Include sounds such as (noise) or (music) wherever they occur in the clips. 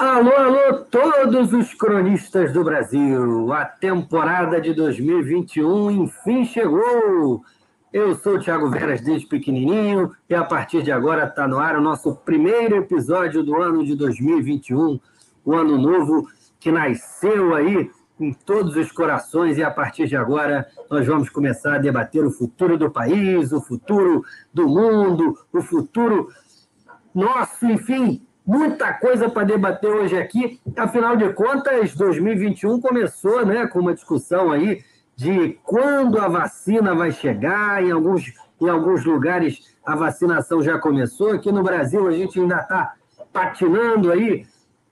Alô, alô, todos os cronistas do Brasil! A temporada de 2021 enfim chegou! Eu sou o Thiago Veras desde pequenininho e a partir de agora está no ar o nosso primeiro episódio do ano de 2021, o ano novo que nasceu aí em todos os corações e a partir de agora nós vamos começar a debater o futuro do país, o futuro do mundo, o futuro nosso, enfim, muita coisa para debater hoje aqui. Afinal de contas, 2021 começou né, com uma discussão aí de quando a vacina vai chegar. Em alguns, em alguns lugares a vacinação já começou. Aqui no Brasil a gente ainda está patinando aí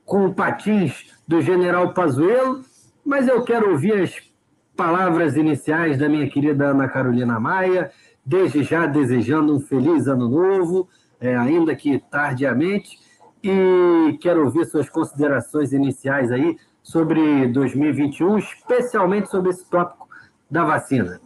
com patins do general Pazuello, mas eu quero ouvir as palavras iniciais da minha querida Ana Carolina Maia, desde já desejando um feliz ano novo, é, ainda que tardiamente e quero ouvir suas considerações iniciais aí sobre 2021, especialmente sobre esse tópico da vacina.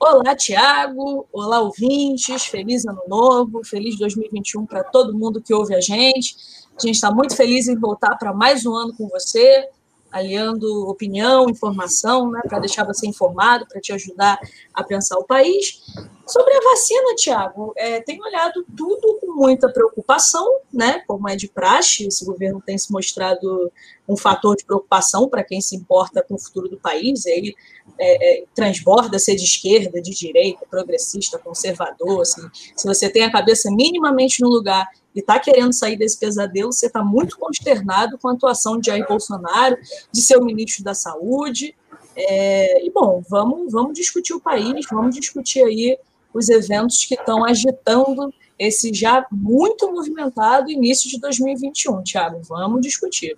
Olá, Tiago. Olá, ouvintes. Feliz ano novo. Feliz 2021 para todo mundo que ouve a gente. A gente está muito feliz em voltar para mais um ano com você aliando opinião, informação, né, para deixar você informado, para te ajudar a pensar o país. Sobre a vacina, Tiago, é, olhado tudo com muita preocupação, né, como é de praxe, esse governo tem se mostrado um fator de preocupação para quem se importa com o futuro do país, e aí é, é, transborda ser de esquerda, de direita, progressista, conservador, assim, se você tem a cabeça minimamente no lugar e está querendo sair desse pesadelo, você está muito consternado com a atuação de Jair Bolsonaro, de seu ministro da Saúde. É, e, bom, vamos, vamos discutir o país, vamos discutir aí os eventos que estão agitando esse já muito movimentado início de 2021. Tiago, vamos discutir.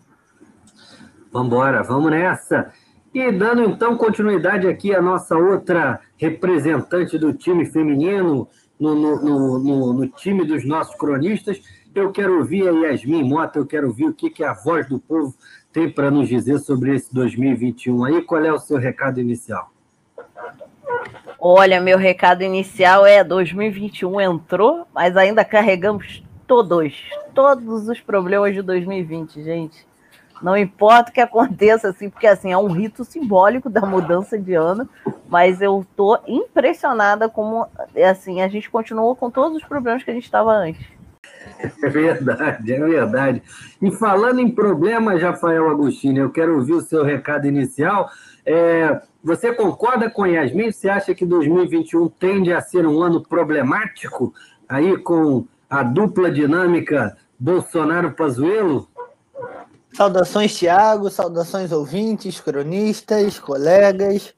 Vamos vamos nessa. E dando então continuidade aqui à nossa outra representante do time feminino, no, no, no, no, time dos nossos cronistas. Eu quero ouvir a Yasmin Mota, eu quero ouvir o que, que a voz do povo tem para nos dizer sobre esse 2021 aí. Qual é o seu recado inicial? Olha, meu recado inicial é 2021 entrou, mas ainda carregamos todos, todos os problemas de 2020, gente. Não importa o que aconteça, assim, porque assim é um rito simbólico da mudança de ano, mas eu tô impressionada como assim a gente continuou com todos os problemas que a gente estava antes. É verdade, é verdade. E falando em problemas, Rafael Agostinho, eu quero ouvir o seu recado inicial. É, você concorda com Yasmin? Você acha que 2021 tende a ser um ano problemático aí com a dupla dinâmica Bolsonaro-Pazuello? Saudações, Tiago, saudações ouvintes, cronistas, colegas.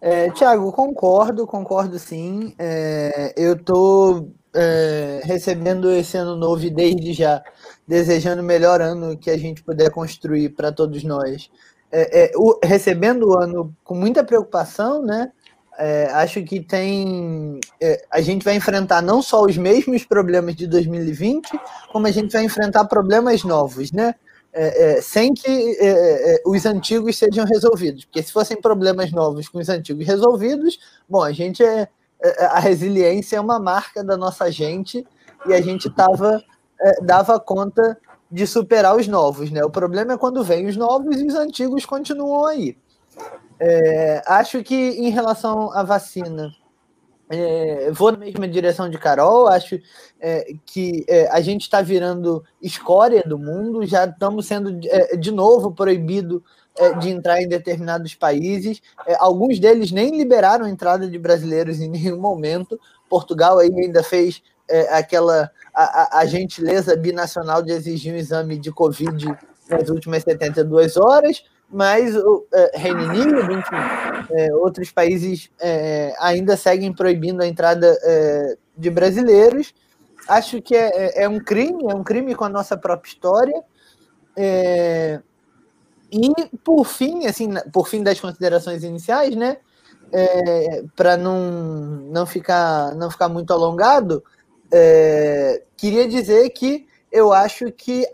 É, Tiago, concordo, concordo sim. É, eu estou é, recebendo esse ano novo e desde já desejando o melhor ano que a gente puder construir para todos nós. É, é, o, recebendo o ano com muita preocupação, né? É, acho que tem. a gente vai enfrentar não só os mesmos problemas de 2020, como a gente vai enfrentar problemas novos, né? É, é, sem que é, é, os antigos sejam resolvidos. Porque se fossem problemas novos com os antigos resolvidos, bom, a gente é, é a resiliência é uma marca da nossa gente e a gente tava, é, dava conta de superar os novos. Né? O problema é quando vem os novos e os antigos continuam aí. acho que em relação à vacina, é, vou na mesma direção de Carol, acho é, que é, a gente está virando escória do mundo, já estamos sendo é, de novo proibido é, de entrar em determinados países. É, alguns deles nem liberaram a entrada de brasileiros em nenhum momento. Portugal aí ainda fez aquela a, a, gentileza binacional de exigir um exame de Covid nas últimas 72 horas mas o é, Reino Unido, enfim, é, outros países é, ainda seguem proibindo a entrada é, de brasileiros. Acho que é, é, é, um crime, é um crime com a nossa própria história. É, e por fim, assim, por fim das considerações iniciais, né, para não, não ficar não ficar muito alongado, queria dizer que eu acho que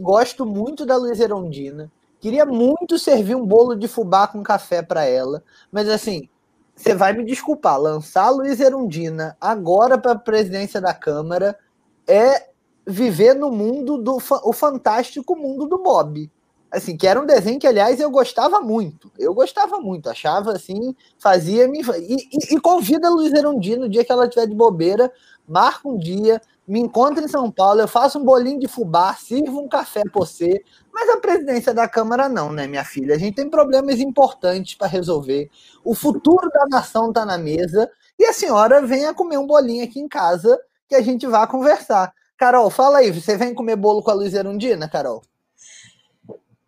gosto muito da Luiz Erondina Queria muito servir um bolo de fubá com café para ela, mas assim, você vai me desculpar, lançar Luiz Erundina agora para a presidência da Câmara é viver no mundo do o fantástico mundo do Bob. Assim, que era um desenho que, aliás, eu gostava muito. Eu gostava muito, achava assim, fazia-me. E, e, e, convida a Luiz Erundi no dia que ela estiver de bobeira, marca um dia, me encontra em São Paulo, eu faço um bolinho de fubá, sirvo um café por você. Mas a presidência da Câmara não, né, minha filha? A gente tem problemas importantes para resolver. O futuro da nação está na mesa e a senhora venha comer um bolinho aqui em casa que a gente vá conversar. Carol, fala aí, você vem comer bolo com a Luiz Erundina, Carol?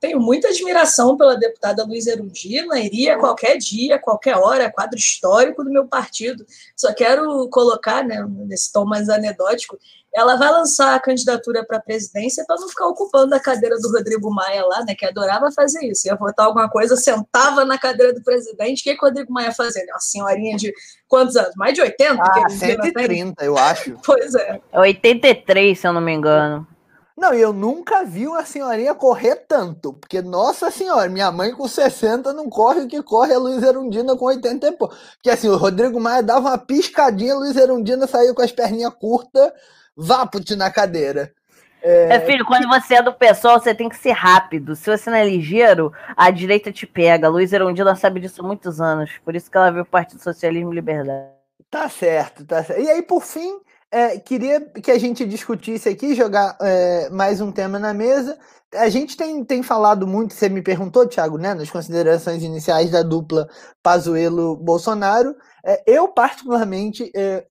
Tenho muita admiração pela deputada Luiz Erundina, iria qualquer dia, qualquer hora, quadro histórico do meu partido. Só quero colocar, né, nesse tom mais anedótico, ela vai lançar a candidatura para a presidência para não ficar ocupando a cadeira do Rodrigo Maia lá, né, que adorava fazer isso. Ia votar alguma coisa, sentava na cadeira do presidente. O que, que o Rodrigo Maia fazia? Uma senhorinha de quantos anos? Mais de 80? Ah, 130, eu acho. Pois é. 83, se eu não me engano. Não, eu nunca vi uma senhorinha correr tanto, porque, nossa senhora, minha mãe com 60 não corre o que corre a Luiz Erundina com 80 e pouco. Porque assim, o Rodrigo Maia dava uma piscadinha, a Luiz Erundina saía com as perninhas curtas, vaput na cadeira. É... é... filho, quando você é do pessoal, você tem que ser rápido. Se você não é ligeiro, a direita te pega. A Luiz Erundina sabe disso há muitos anos. Por isso que ela veio o Partido Socialismo e Liberdade. Tá certo, tá certo. E aí, por fim, é, queria que a gente discutisse aqui, jogar é, mais um tema na mesa. A gente tem, tem falado muito, você me perguntou, Thiago, né, nas considerações iniciais da dupla Pazuello-Bolsonaro. É, eu, particularmente, é,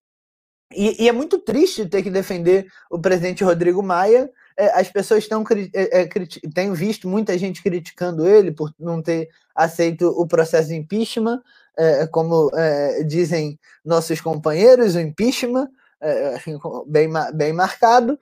e, e, é muito triste ter que defender o presidente Rodrigo Maia. É, as pessoas estão é, têm visto muita gente criticando ele por não ter aceito o processo de impeachment, como dizem nossos companheiros, o impeachment é, bem, bem marcado.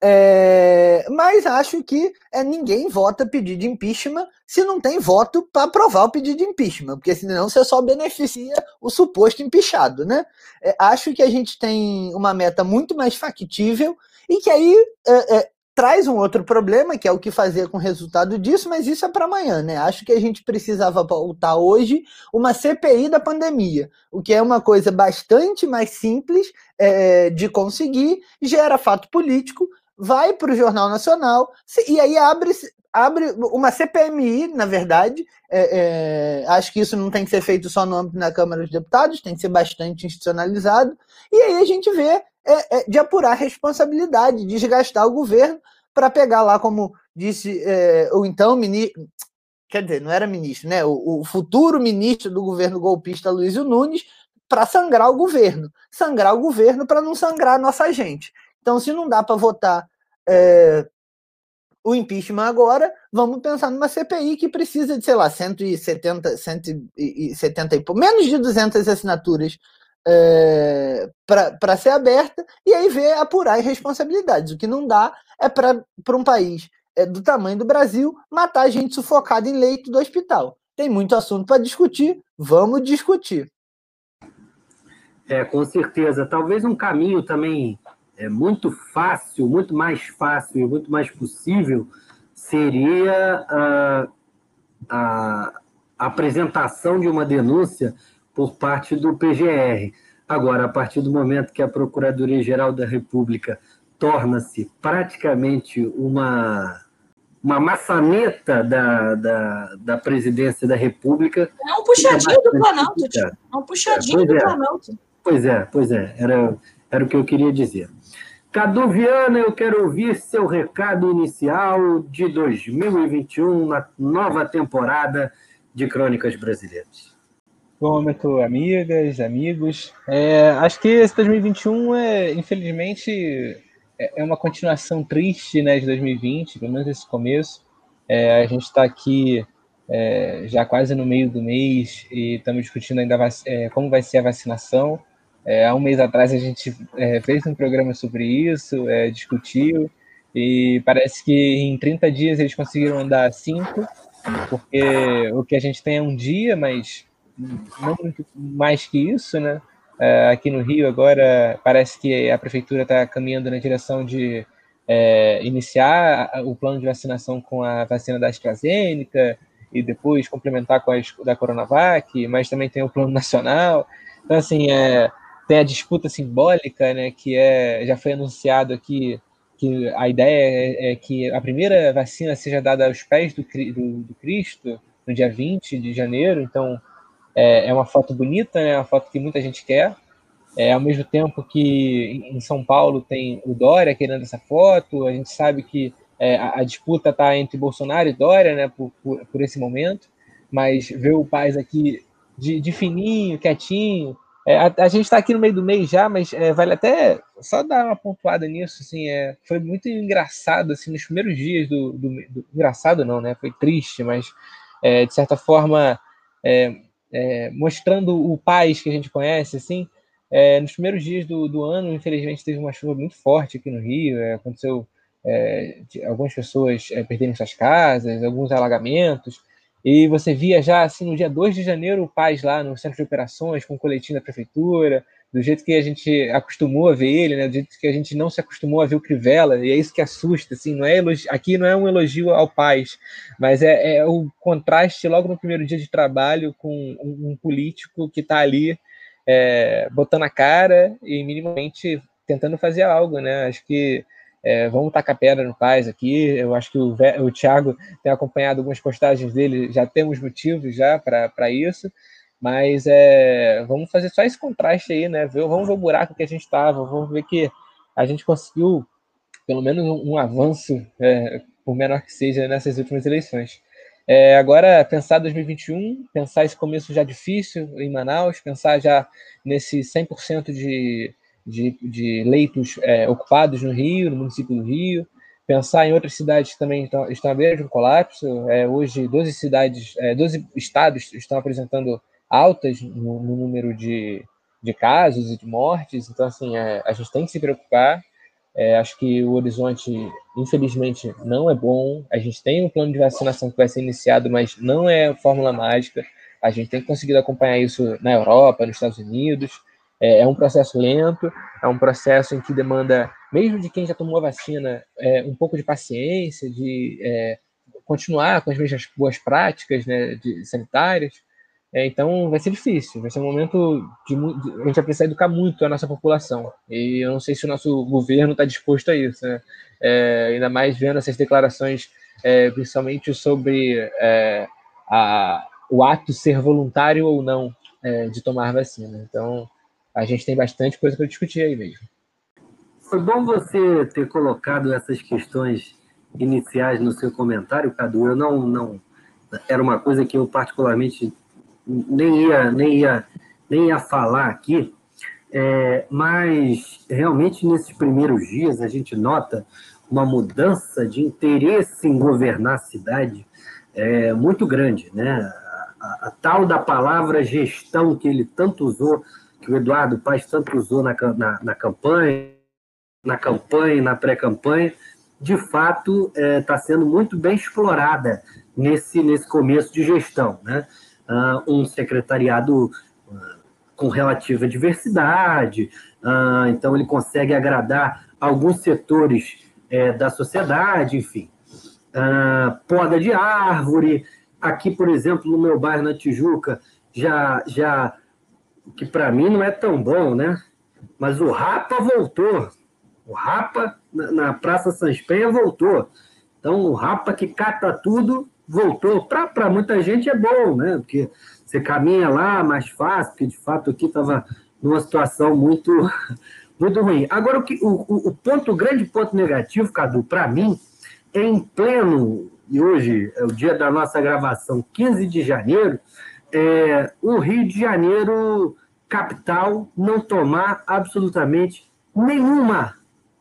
É, mas acho que é, ninguém vota pedido de impeachment se não tem voto para aprovar o pedido de impeachment, porque senão você só beneficia o suposto empichado, né? É, acho que a gente tem uma meta muito mais factível e que aí é, é traz um outro problema, que é o que fazer com o resultado disso, mas isso é para amanhã, né? Acho que a gente precisava voltar hoje uma CPI da pandemia, o que é uma coisa bastante mais simples é, de conseguir, gera fato político, vai para o Jornal Nacional, e aí abre, abre uma CPMI, na verdade. É, é, acho que isso não tem que ser feito só no âmbito da Câmara dos Deputados, tem que ser bastante institucionalizado. E aí a gente vê é, é, de apurar responsabilidade, desgastar o governo para pegar lá, como disse é, o então ministro, quer dizer, não era ministro, né? O, o futuro ministro do governo golpista Luiz Nunes, para sangrar o governo. Sangrar o governo para não sangrar a nossa gente. Então, se não dá para votar é, o impeachment agora, vamos pensar numa CPI que precisa de, sei lá, 170, 170 e menos de 200 assinaturas é, para ser aberta e aí ver apurar responsabilidades. O que não dá é para um país é, do tamanho do Brasil matar gente sufocada em leito do hospital. Tem muito assunto para discutir, vamos discutir. É, com certeza. Talvez um caminho também é muito fácil, muito mais fácil e muito mais possível seria a, a apresentação de uma denúncia por parte do PGR. Agora, a partir do momento que a Procuradoria-Geral da República torna-se praticamente uma, uma maçaneta da, da, da presidência da República. É um puxadinho do Planalto, tio. É um puxadinho é, do é. Planalto. Pois é, pois é, era, era o que eu queria dizer. Cadu Viana, eu quero ouvir seu recado inicial de 2021, na nova temporada de Crônicas Brasileiras. Quilômetro, amigas, amigos. É, acho que esse 2021 é, infelizmente, é, é uma continuação triste né, de 2020, pelo menos esse começo. É, a gente está aqui é, já quase no meio do mês e estamos discutindo ainda é, como vai ser a vacinação. É, há um mês atrás a gente fez um programa sobre isso, discutiu, e parece que em 30 dias eles conseguiram andar 5, porque o que a gente tem é um dia, mas não mais que isso, né? É, aqui no Rio agora parece que a prefeitura está caminhando na direção de é, iniciar o plano de vacinação com a vacina da AstraZeneca e depois complementar com a da Coronavac, mas também tem o plano nacional. Então, assim, é, tem a disputa simbólica, né, que é, já foi anunciado aqui que a ideia é, é, que a primeira vacina seja dada aos pés do, do, do Cristo no dia 20 de janeiro, então é, é, uma foto bonita, né? É uma foto que muita gente quer. É, ao mesmo tempo que em São Paulo tem o Dória querendo essa foto, a gente sabe que é, a, a, disputa está entre Bolsonaro e Dória, né, por, por, por, esse momento, mas ver o Paz aqui de, de fininho, quietinho, é, a, a, gente está aqui no meio do mês já, mas é, vale até só dar uma pontuada nisso, assim, é, foi muito engraçado, assim, nos primeiros dias do, do, do engraçado não, né, foi triste, mas é, de certa forma é, mostrando o paz que a gente conhece, assim, é, nos primeiros dias do, do ano, infelizmente, teve uma chuva muito forte aqui no Rio, é, aconteceu é, algumas pessoas é, perderem suas casas, alguns alagamentos, e você via já, assim, no dia 2 de janeiro, o Paz lá no centro de operações, com o coletinho da prefeitura, do jeito que a gente acostumou a ver ele, né? Do jeito que a gente não se acostumou a ver o Crivella, e é isso que assusta, assim, não é elogio, aqui não é um elogio ao Paz, mas é, é o contraste logo no primeiro dia de trabalho com um, um político que está ali é, botando a cara e minimamente tentando fazer algo, né? Acho que é, vamos tacar pedra no Paz aqui. Eu acho que o, o Thiago tem acompanhado algumas postagens dele, já temos motivos já para isso. Mas é, vamos fazer só esse contraste aí, né? Vamos ver o buraco que a gente estava, vamos ver que a gente conseguiu pelo menos um, um avanço, é, por menor que seja, nessas últimas eleições. É, agora, pensar 2021, pensar esse começo já difícil em Manaus, pensar já nesse 100% de, de, de leitos é, ocupados no Rio, no município do Rio, pensar em outras cidades que também estão, estão à beira de um colapso. É, hoje, 12 cidades, é, 12 estados estão apresentando altas no, no número de, de casos e de mortes, então, assim, é, a gente tem que se preocupar. É, acho que o horizonte, infelizmente, não é bom. A gente tem um plano de vacinação que vai ser iniciado, mas não é fórmula mágica. A gente tem conseguido acompanhar isso na Europa, nos Estados Unidos. É, é um processo lento, é um processo em que demanda, mesmo de quem já tomou a vacina, é, um pouco de paciência, de é, continuar com as mesmas boas práticas né, de, sanitárias. É, então vai ser difícil, vai ser um momento de, de, a gente vai precisar educar muito a nossa população. E eu não sei se o nosso governo está disposto a isso, né? É, ainda mais vendo essas declarações, é, principalmente sobre é, a, o ato ser voluntário ou não é, de tomar vacina. Então a gente tem bastante coisa para discutir aí mesmo. Foi bom você ter colocado essas questões iniciais no seu comentário, Cadu. Eu não, não era uma coisa que eu particularmente nem ia, nem ia, nem ia falar aqui, é, mas realmente nesses primeiros dias a gente nota uma mudança de interesse em governar a cidade é, muito grande, né? A, a, a, tal da palavra gestão que ele tanto usou, que o Eduardo Paes tanto usou na, na, na campanha, na campanha, na pré-campanha, de fato está é, tá sendo muito bem explorada nesse, nesse começo de gestão, né? Uh, um secretariado uh, com relativa diversidade, uh, então ele consegue agradar alguns setores é, da sociedade, enfim. poda de árvore, aqui, por exemplo, no meu bairro na Tijuca, já, já que para mim não é tão bom, né? Mas o Rapa voltou. O Rapa na, Praça Sans Penha voltou. Então, o Rapa que cata tudo voltou. Para muita gente é bom, né? Porque você caminha lá mais fácil, porque de fato aqui estava numa situação muito, (laughs) muito ruim. Agora, o, que, o, o ponto, o grande ponto negativo, Cadu, para mim, é em pleno, e hoje é o dia da nossa gravação, 15 de janeiro, é, o Rio de Janeiro, capital, não tomar absolutamente nenhuma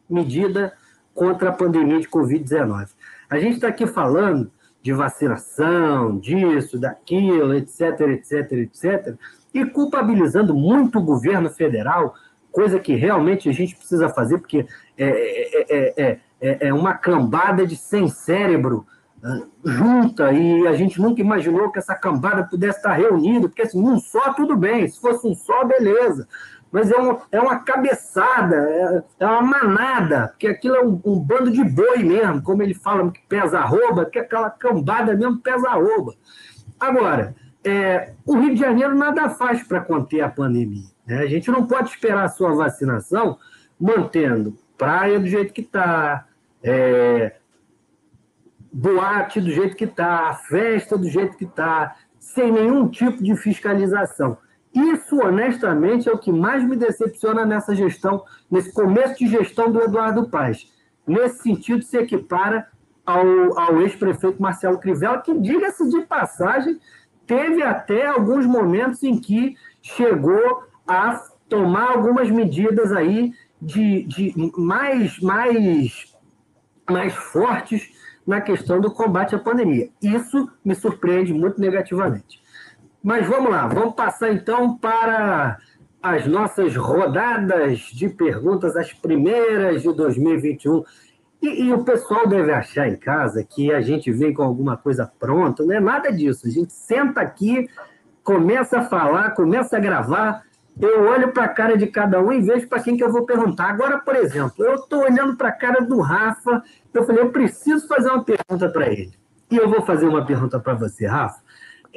medida contra a pandemia de Covid-19. A gente está aqui falando de vacinação, disso, daquilo, etc, etc, etc, e culpabilizando muito o governo federal, coisa que realmente a gente precisa fazer, porque é, é, é, é uma cambada de sem cérebro junta, e a gente nunca imaginou que essa cambada pudesse estar reunida, porque assim, um só tudo bem, se fosse um só, beleza mas é, um, é uma cabeçada, é, é, uma manada, porque aquilo é um, um, bando de boi mesmo, como ele fala que pesa arroba, que aquela cambada mesmo pesa arroba. Agora, é, o Rio de Janeiro nada faz para conter a pandemia. Né? A gente não pode esperar a sua vacinação mantendo praia do jeito que está, é, boate do jeito que está, festa do jeito que está, sem nenhum tipo de fiscalização. Isso, honestamente, é o que mais me decepciona nessa gestão, nesse começo de gestão do Eduardo Paes. Nesse sentido, se equipara ao, ao ex-prefeito Marcelo Crivella, que, diga-se de passagem, teve até alguns momentos em que chegou a tomar algumas medidas aí de, de mais, mais, mais fortes na questão do combate à pandemia. Isso me surpreende muito negativamente. Mas vamos lá, vamos passar então para as nossas rodadas de perguntas, as primeiras de 2021. E, e, o pessoal deve achar em casa que a gente vem com alguma coisa pronta, não é nada disso. A gente senta aqui, começa a falar, começa a gravar, eu olho para a cara de cada um e vejo para quem que eu vou perguntar. Agora, por exemplo, eu estou olhando para a cara do Rafa, eu falei, eu preciso fazer uma pergunta para ele. E eu vou fazer uma pergunta para você, Rafa.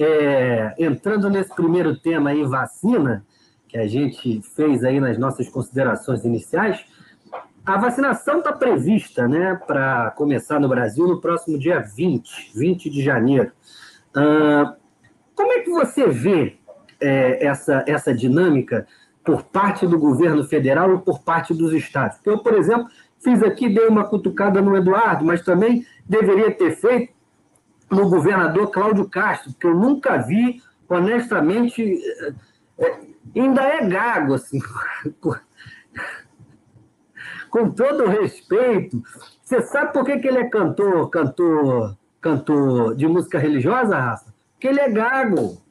É, entrando nesse primeiro tema aí, vacina, que a gente fez aí nas nossas considerações iniciais, a vacinação está prevista né, para começar no Brasil no próximo dia 20, 20 de janeiro. Uh, como é que você vê é, essa, essa dinâmica por parte do governo federal e por parte dos estados? Porque eu, por exemplo, fiz aqui, dei uma cutucada no Eduardo, mas também deveria ter feito no governador Cláudio Castro, porque eu nunca vi, honestamente, é, é, ainda é gago, assim, (laughs) com todo respeito, você sabe por que, que ele é cantor, cantor, cantor de música religiosa, Rafa? Porque ele é gago.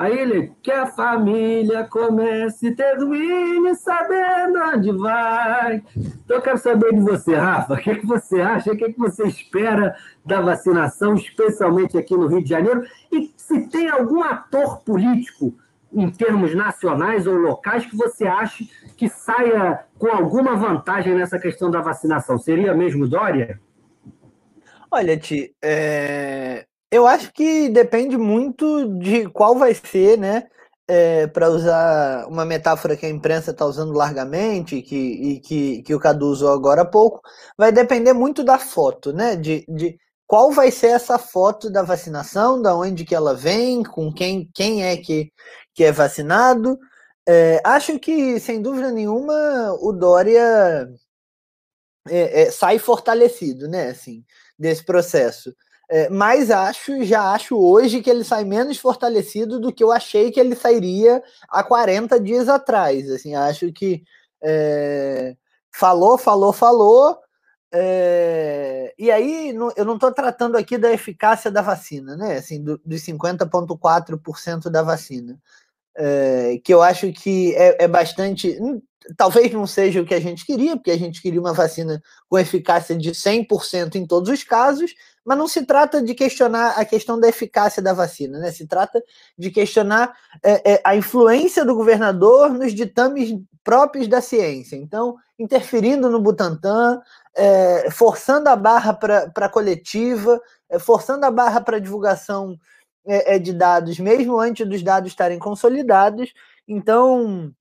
Aí ele, que a família comece termine sabendo onde vai. Então eu quero saber de você, Rafa, o que, que você acha, o que, que você espera da vacinação, especialmente aqui no Rio de Janeiro, e se tem algum ator político em termos nacionais ou locais que você acha que saia com alguma vantagem nessa questão da vacinação? Seria mesmo Dória? Olha, Ti, é... eu acho que depende muito de qual vai ser, né? É, para usar uma metáfora que a imprensa está usando largamente que, e que, que o Cadu usou agora há pouco, vai depender muito da foto, né? De, de qual vai ser essa foto da vacinação, da onde que ela vem, com quem, quem é que, que é vacinado. É, acho que, sem dúvida nenhuma, o Dória é, é, sai fortalecido, né, assim, desse processo. É, mas acho, já acho hoje que ele sai menos fortalecido do que eu achei que ele sairia há 40 dias atrás. Assim, acho que é, falou, falou, falou. É, e aí, eu não estou tratando aqui da eficácia da vacina, né? Assim, do, dos 50,4% da vacina é, que eu acho que é, é, bastante. Hum, talvez não seja o que a gente queria, porque a gente queria uma vacina com eficácia de 100% em todos os casos, mas não se trata de questionar a questão da eficácia da vacina, né? Se trata de questionar é, é, a influência do governador nos ditames próprios da ciência. Então, interferindo no Butantan, é, forçando a barra para a coletiva, é, forçando a barra para divulgação é, é, de dados, mesmo antes dos dados estarem consolidados. Então,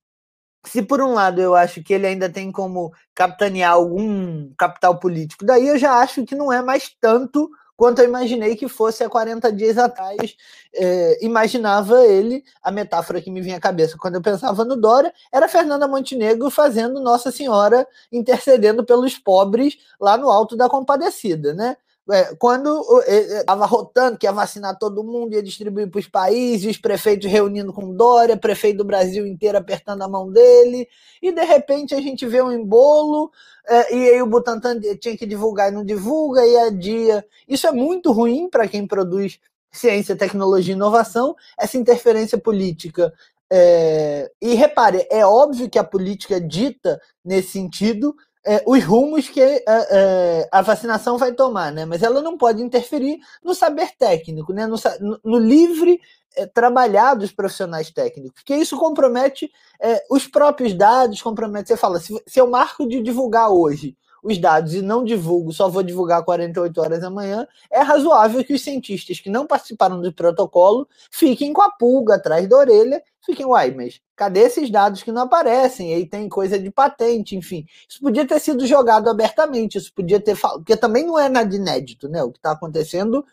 se por um lado eu acho que ele ainda tem como capitanear algum capital político, daí eu já acho que não é mais tanto quanto eu imaginei que fosse há 40 dias atrás. É, imaginava ele, a metáfora que me vinha à cabeça quando eu pensava no Dória, era Fernanda Montenegro fazendo Nossa Senhora intercedendo pelos pobres lá no alto da compadecida, né? É, quando estava rotando que ia vacinar todo mundo, ia distribuir para os países, os prefeitos reunindo com Dória, prefeito do Brasil inteiro apertando a mão dele, e de repente a gente vê um embolo, é, e aí o Butantan tinha que divulgar e não divulga, e adia. Isso é muito ruim para quem produz ciência, tecnologia e inovação, essa interferência política. É, e repare, é óbvio que a política dita nesse sentido é, os rumos que é, é, a vacinação vai tomar, né? Mas ela não pode interferir no saber técnico, né? No, no, livre é, trabalhar dos profissionais técnicos, porque isso compromete é, os próprios dados, compromete. Você fala, se, se eu marco de divulgar hoje os dados e não divulgo, só vou divulgar 48 horas amanhã, é razoável que os cientistas que não participaram do protocolo fiquem com a pulga atrás da orelha, fiquem, uai, mas cadê esses dados que não aparecem? Aí tem coisa de patente, enfim. Isso podia ter sido jogado abertamente, isso podia ter falado, porque também não é nada inédito, né? O que está acontecendo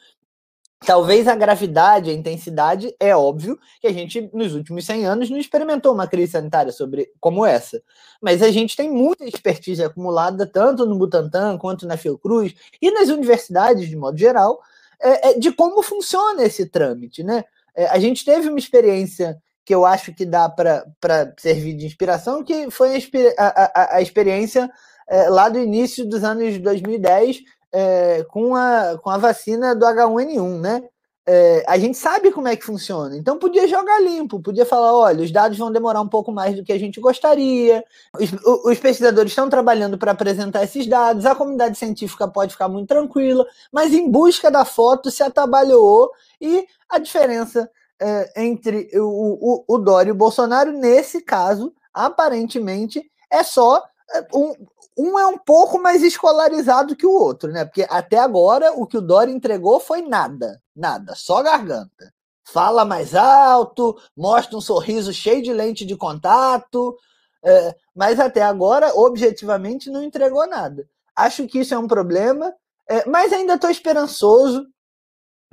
Talvez a gravidade, a intensidade, é óbvio que a gente, nos últimos 100 anos, não experimentou uma crise sanitária sobre, como essa. Mas a gente tem muita expertise acumulada, tanto no Butantan quanto na Fiocruz e nas universidades, de modo geral, é, é, de como funciona esse trâmite. Né? É, a gente teve uma experiência que eu acho que dá para servir de inspiração, que foi a, a, a experiência é, lá do início dos anos 2010, é, com, a, com a vacina do H1N1, né? É, a gente sabe como é que funciona. Então podia jogar limpo, podia falar, olha, os dados vão demorar um pouco mais do que a gente gostaria. Os, os pesquisadores estão trabalhando para apresentar esses dados, a comunidade científica pode ficar muito tranquila, mas em busca da foto se atabalhou e a diferença é, entre o, o, o Dória e o Bolsonaro, nesse caso, aparentemente, é só um, um é um pouco mais escolarizado que o outro, né? Porque até agora o que o Dória entregou foi nada, nada, só garganta. Fala mais alto, mostra um sorriso cheio de lente de contato, é, mas até agora, objetivamente, não entregou nada. Acho que isso é um problema, é, mas ainda estou esperançoso.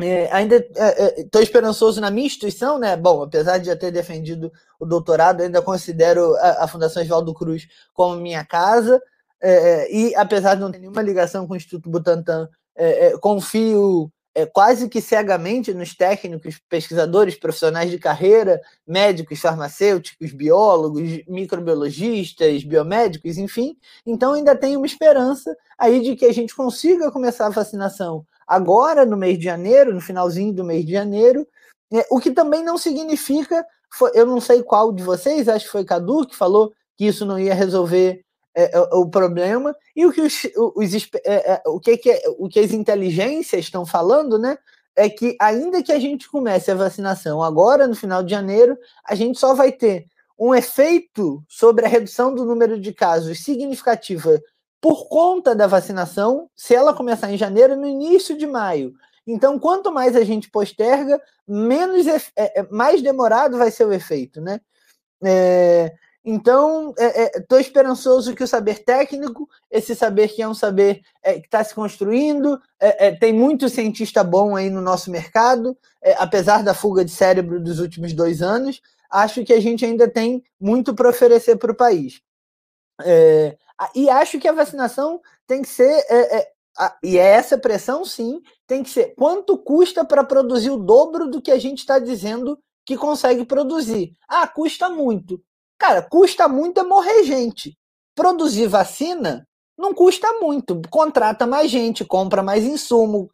É, ainda estou é, é, esperançoso na minha instituição, né? Bom, apesar de já ter defendido o doutorado, ainda considero a, a Fundação Oswaldo Cruz como minha casa. É, é, e apesar de não ter nenhuma ligação com o Instituto Butantan, é, confio quase que cegamente nos técnicos, pesquisadores, profissionais de carreira, médicos, farmacêuticos, biólogos, microbiologistas, biomédicos, enfim. Então ainda tem uma esperança aí de que a gente consiga começar a vacinação agora no mês de janeiro, no finalzinho do mês de janeiro, é, o que também não significa, eu não sei qual de vocês, acho que foi Cadu que falou que isso não ia resolver é, é, o problema e o que, os, os é, é, o, que, que, o que as inteligências estão falando, né? É que ainda que a gente comece a vacinação agora, no final de janeiro, a gente só vai ter um efeito sobre a redução do número de casos significativa por conta da vacinação, se ela começar em janeiro, no início de maio. Então, quanto mais a gente posterga, menos é, mais demorado vai ser o efeito, né? É, então, estou é, é, esperançoso que o saber técnico, esse saber que é um saber é, que está se construindo, é, é, tem muito cientista bom aí no nosso mercado, é, apesar da fuga de cérebro dos últimos dois anos, acho que a gente ainda tem muito para oferecer para o país. E acho que a vacinação tem que ser, e é essa pressão sim, tem que ser quanto custa para produzir o dobro do que a gente está dizendo que consegue produzir. Ah, custa muito. Cara, custa muito é morrer gente. Produzir vacina não custa muito. Contrata mais gente, compra mais insumo,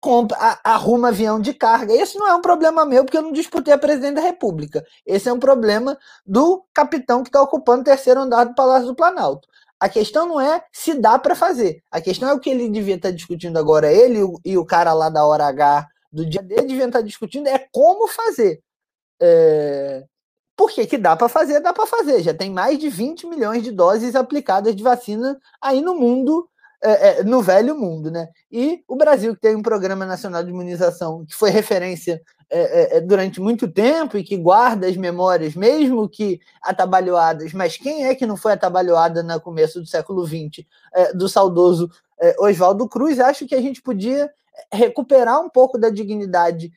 compra, arruma avião de carga. Esse não é um problema meu, porque eu não disputei a presidente da República. Esse é um problema do capitão que está ocupando o terceiro andar do Palácio do Planalto. A questão não é se dá para fazer. A questão é o que ele devia estar tá discutindo agora, ele e o cara lá da hora H do dia dele devia estar tá discutindo é como fazer. É... Porque que dá para fazer, dá para fazer. Já tem mais de 20 milhões de doses aplicadas de vacina aí no mundo, é, é, no velho mundo, né? E o Brasil, que tem um programa nacional de imunização que foi referência é, é, é durante muito tempo e que guarda as memórias, mesmo que atabalhoadas, mas quem é que não foi atabalhoada no começo do século XX, é, do saudoso Oswaldo Cruz? Acho que a gente podia recuperar um pouco da dignidade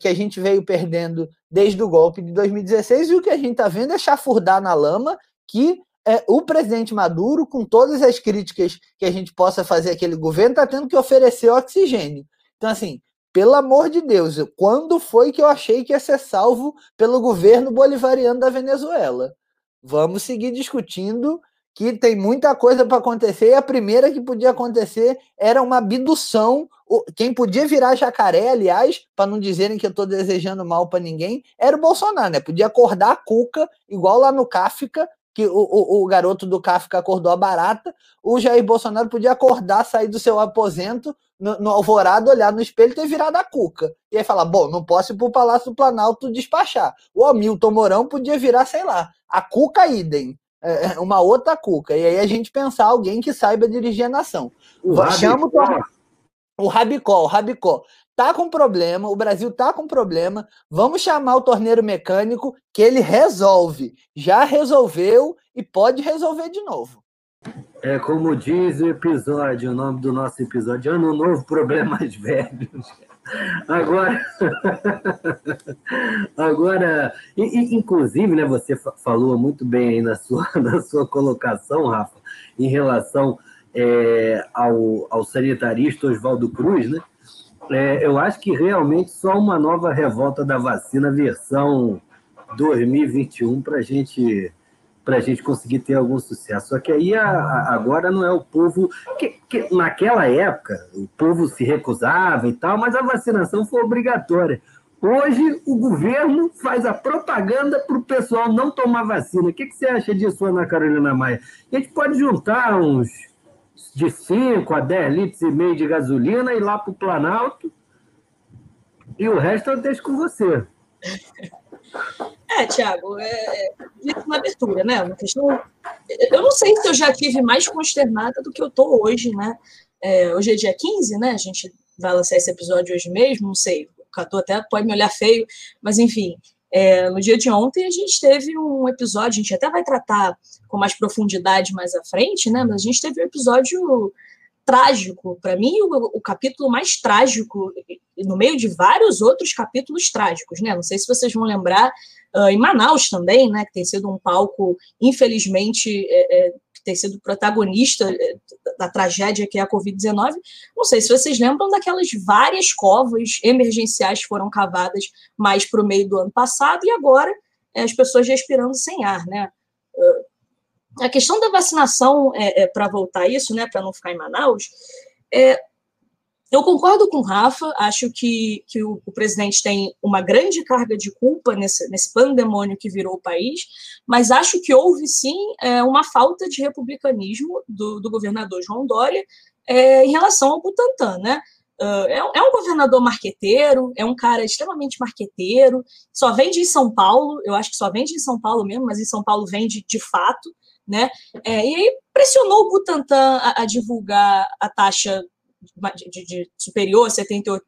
que a gente veio perdendo desde o golpe de 2016, e o que a gente está vendo é chafurdar na lama que é, o presidente Maduro, com todas as críticas que a gente possa fazer àquele governo, está tendo que oferecer oxigênio. Então, assim, pelo amor de Deus, quando foi que eu achei que ia ser salvo pelo governo bolivariano da Venezuela? Vamos seguir discutindo que tem muita coisa para acontecer, e a primeira que podia acontecer era uma abdução. Quem podia virar jacaré, aliás, para não dizerem que eu estou desejando mal para ninguém, era o Bolsonaro, né? Podia acordar a cuca, igual lá no Kafka, que o, o, o, garoto do Kafka acordou a barata, o Jair Bolsonaro podia acordar, sair do seu aposento no, no alvorado, olhar no espelho e ter virado a cuca. E aí falar, bom, não posso ir para o Palácio do Planalto despachar. O Hamilton Mourão podia virar, sei lá, a cuca idem é, é, uma outra cuca. E aí a gente pensar alguém que saiba dirigir a nação. O Chama o Rabicó, o Rabicó. Tá com problema, o Brasil tá com problema. Vamos chamar o torneiro mecânico que ele resolve. Já resolveu e pode resolver de novo. É como diz o episódio, o nome do nosso episódio, Ano Novo, Problemas (laughs) Velhos. Agora, (laughs) agora inclusive, né, você fa- falou muito bem aí na sua, (laughs) na sua colocação, Rafa, em relação é, ao, ao sanitarista Oswaldo Cruz, né? É, eu acho que realmente só uma nova revolta da vacina versão 2021 para gente a gente conseguir ter algum sucesso. Só que aí a- a- agora não é o povo. Que, que naquela época o povo se recusava e tal, mas a vacinação foi obrigatória. Hoje o governo faz a propaganda para o pessoal não tomar vacina. O que, que você acha disso, Ana Carolina Maia? A gente pode juntar uns de 5 a 10 litros e meio de gasolina e ir lá para o Planalto. E o resto eu deixo com você. É, Tiago, é, é, dito na abertura, né? Uma questão. Eu não sei se eu já tive mais consternada do que eu tô hoje, né? É, hoje é dia 15, né? A gente vai lançar esse episódio hoje mesmo, não sei. O Catu até pode me olhar feio, mas enfim. É, no dia de ontem a gente teve um episódio, a gente até vai tratar com mais profundidade mais à frente, né? Mas a gente teve um episódio trágico. Para mim, o, o capítulo mais trágico, no meio de vários outros capítulos trágicos, né? Não sei se vocês vão lembrar Uh, em Manaus também, né, que tem sido um palco, infelizmente, é, é, tem sido protagonista é, da tragédia que é a Covid-19. Não sei se vocês lembram daquelas várias covas emergenciais que foram cavadas mais para o meio do ano passado e agora é, as pessoas respirando sem ar, né? Uh, a questão da vacinação, para voltar a isso, né, para não ficar em Manaus, é, eu concordo com o Rafa, acho que, que o, o, presidente tem uma grande carga de culpa nesse, nesse pandemônio que virou o país, mas acho que houve sim é, uma falta de republicanismo do, do governador João Dória é, em relação ao Butantan, né? Uh, é, é, um governador marqueteiro, é um cara extremamente marqueteiro, só vende em São Paulo, eu acho que só vende em São Paulo mesmo, mas em São Paulo vende de fato, né? É, e aí pressionou o Butantan a, a divulgar a taxa de, de, superior a 78%,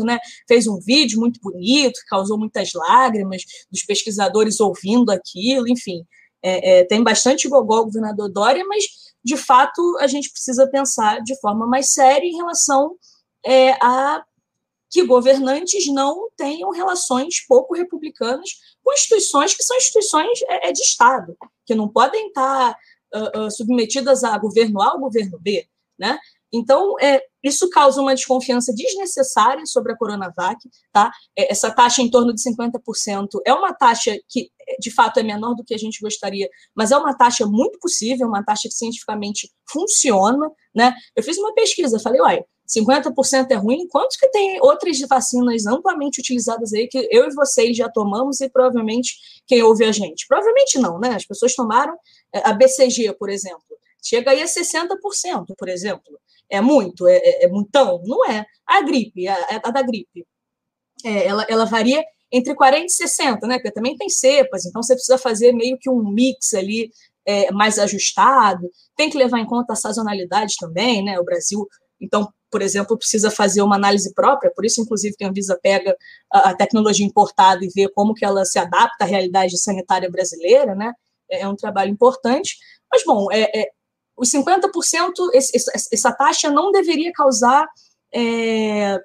né? fez um vídeo muito bonito, causou muitas lágrimas dos pesquisadores ouvindo aquilo, enfim. É, é, tem bastante gogó o governador Dória, mas, de fato, a gente precisa pensar de forma mais séria em relação é, a que governantes não tenham relações pouco republicanas com instituições que são instituições é, de Estado, que não podem estar uh, uh, submetidas a governo A ou governo B, né? Então, é, isso causa uma desconfiança desnecessária sobre a Coronavac, tá? É, essa taxa em torno de 50% é uma taxa que, de fato, é menor do que a gente gostaria, mas é uma taxa muito possível, uma taxa que cientificamente funciona, né? Eu fiz uma pesquisa, falei, uai, 50% é ruim, quantos que tem outras vacinas amplamente utilizadas aí que eu e vocês já tomamos e provavelmente quem ouve a gente? Provavelmente não, né? As pessoas tomaram a BCG, por exemplo, chega aí a 60%, por exemplo. É muito? É, é, é muitão? Não é. A gripe, a, a da gripe, é, ela, ela varia entre 40 e 60, né? Porque também tem cepas, então você precisa fazer meio que um mix ali é, mais ajustado. Tem que levar em conta a sazonalidade também, né? O Brasil, então, por exemplo, precisa fazer uma análise própria, por isso, inclusive, que a Anvisa pega a, a tecnologia importada e vê como que ela se adapta à realidade sanitária brasileira, né? É, é um trabalho importante. Mas, bom, é, é os 50%, esse, essa taxa não deveria causar. É,